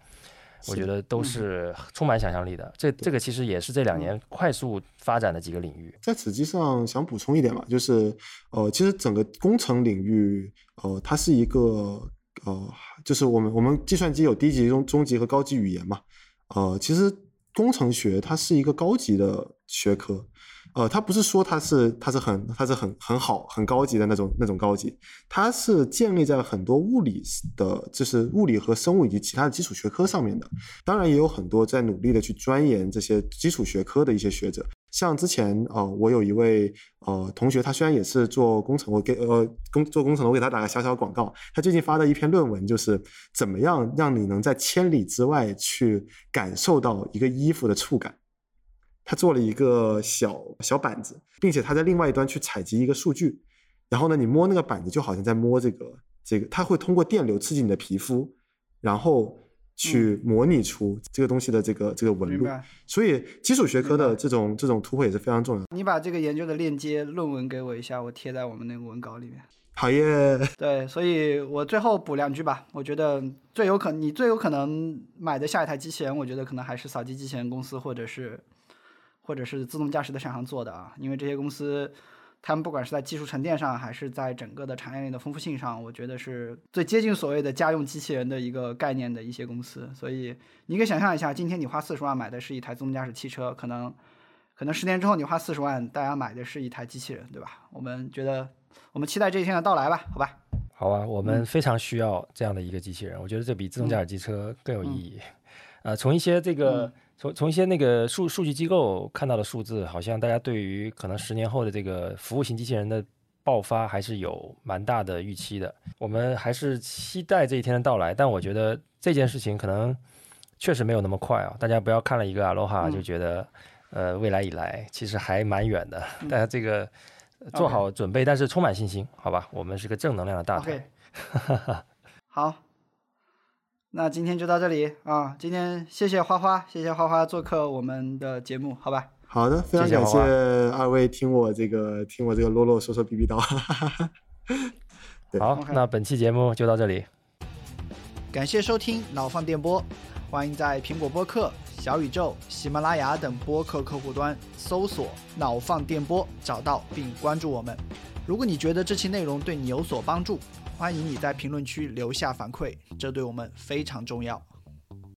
我觉得都是充满想象力的。这这个其实也是这两年快速发展的几个领域。在此基上想补充一点嘛，就是呃，其实整个工程领域呃，它是一个呃，就是我们我们计算机有低级、中中级和高级语言嘛，呃，其实。工程学它是一个高级的学科，呃，它不是说它是它是很它是很很好很高级的那种那种高级，它是建立在很多物理的，就是物理和生物以及其他的基础学科上面的。当然也有很多在努力的去钻研这些基础学科的一些学者。像之前呃，我有一位呃同学，他虽然也是做工程，我给呃工做工程的，我给他打个小小广告。他最近发的一篇论文就是怎么样让你能在千里之外去感受到一个衣服的触感。他做了一个小小板子，并且他在另外一端去采集一个数据，然后呢，你摸那个板子就好像在摸这个这个，它会通过电流刺激你的皮肤，然后。去模拟出这个东西的这个这个纹路，所以基础学科的这种这种突破也是非常重要。你把这个研究的链接论文给我一下，我贴在我们那个文稿里面。好耶。对，所以我最后补两句吧。我觉得最有可你最有可能买的下一台机器人，我觉得可能还是扫地机器人公司或者是或者是自动驾驶的厂商做的啊，因为这些公司他们不管是在技术沉淀上，还是在整个的产业链的丰富性上，我觉得是最接近所谓的家用机器人的一个概念的一些公司。所以你可以想象一下，今天你花四十万买的是一台自动驾驶汽车，可能可能十年之后你花四十万，大家买的是一台机器人，对吧？我们觉得，我们期待这一天的到来吧，好吧？好啊，我们非常需要这样的一个机器人，我觉得这比自动驾驶机车更有意义。呃，从一些这个。从从一些那个数数据机构看到的数字，好像大家对于可能十年后的这个服务型机器人的爆发还是有蛮大的预期的。我们还是期待这一天的到来，但我觉得这件事情可能确实没有那么快啊。大家不要看了一个 Aloha 就觉得，呃，未来以来其实还蛮远的。大家这个做好准备，但是充满信心，好吧？我们是个正能量的大台。好。那今天就到这里啊！今天谢谢花花，谢谢花花做客我们的节目，好吧？好的，非常感谢二位听我这个听我这个啰啰嗦嗦逼逼叨。好，那本期节目就到这里，感谢收听脑放电波，欢迎在苹果播客、小宇宙、喜马拉雅等播客客户端搜索“脑放电波”，找到并关注我们。如果你觉得这期内容对你有所帮助，欢迎你在评论区留下反馈，这对我们非常重要。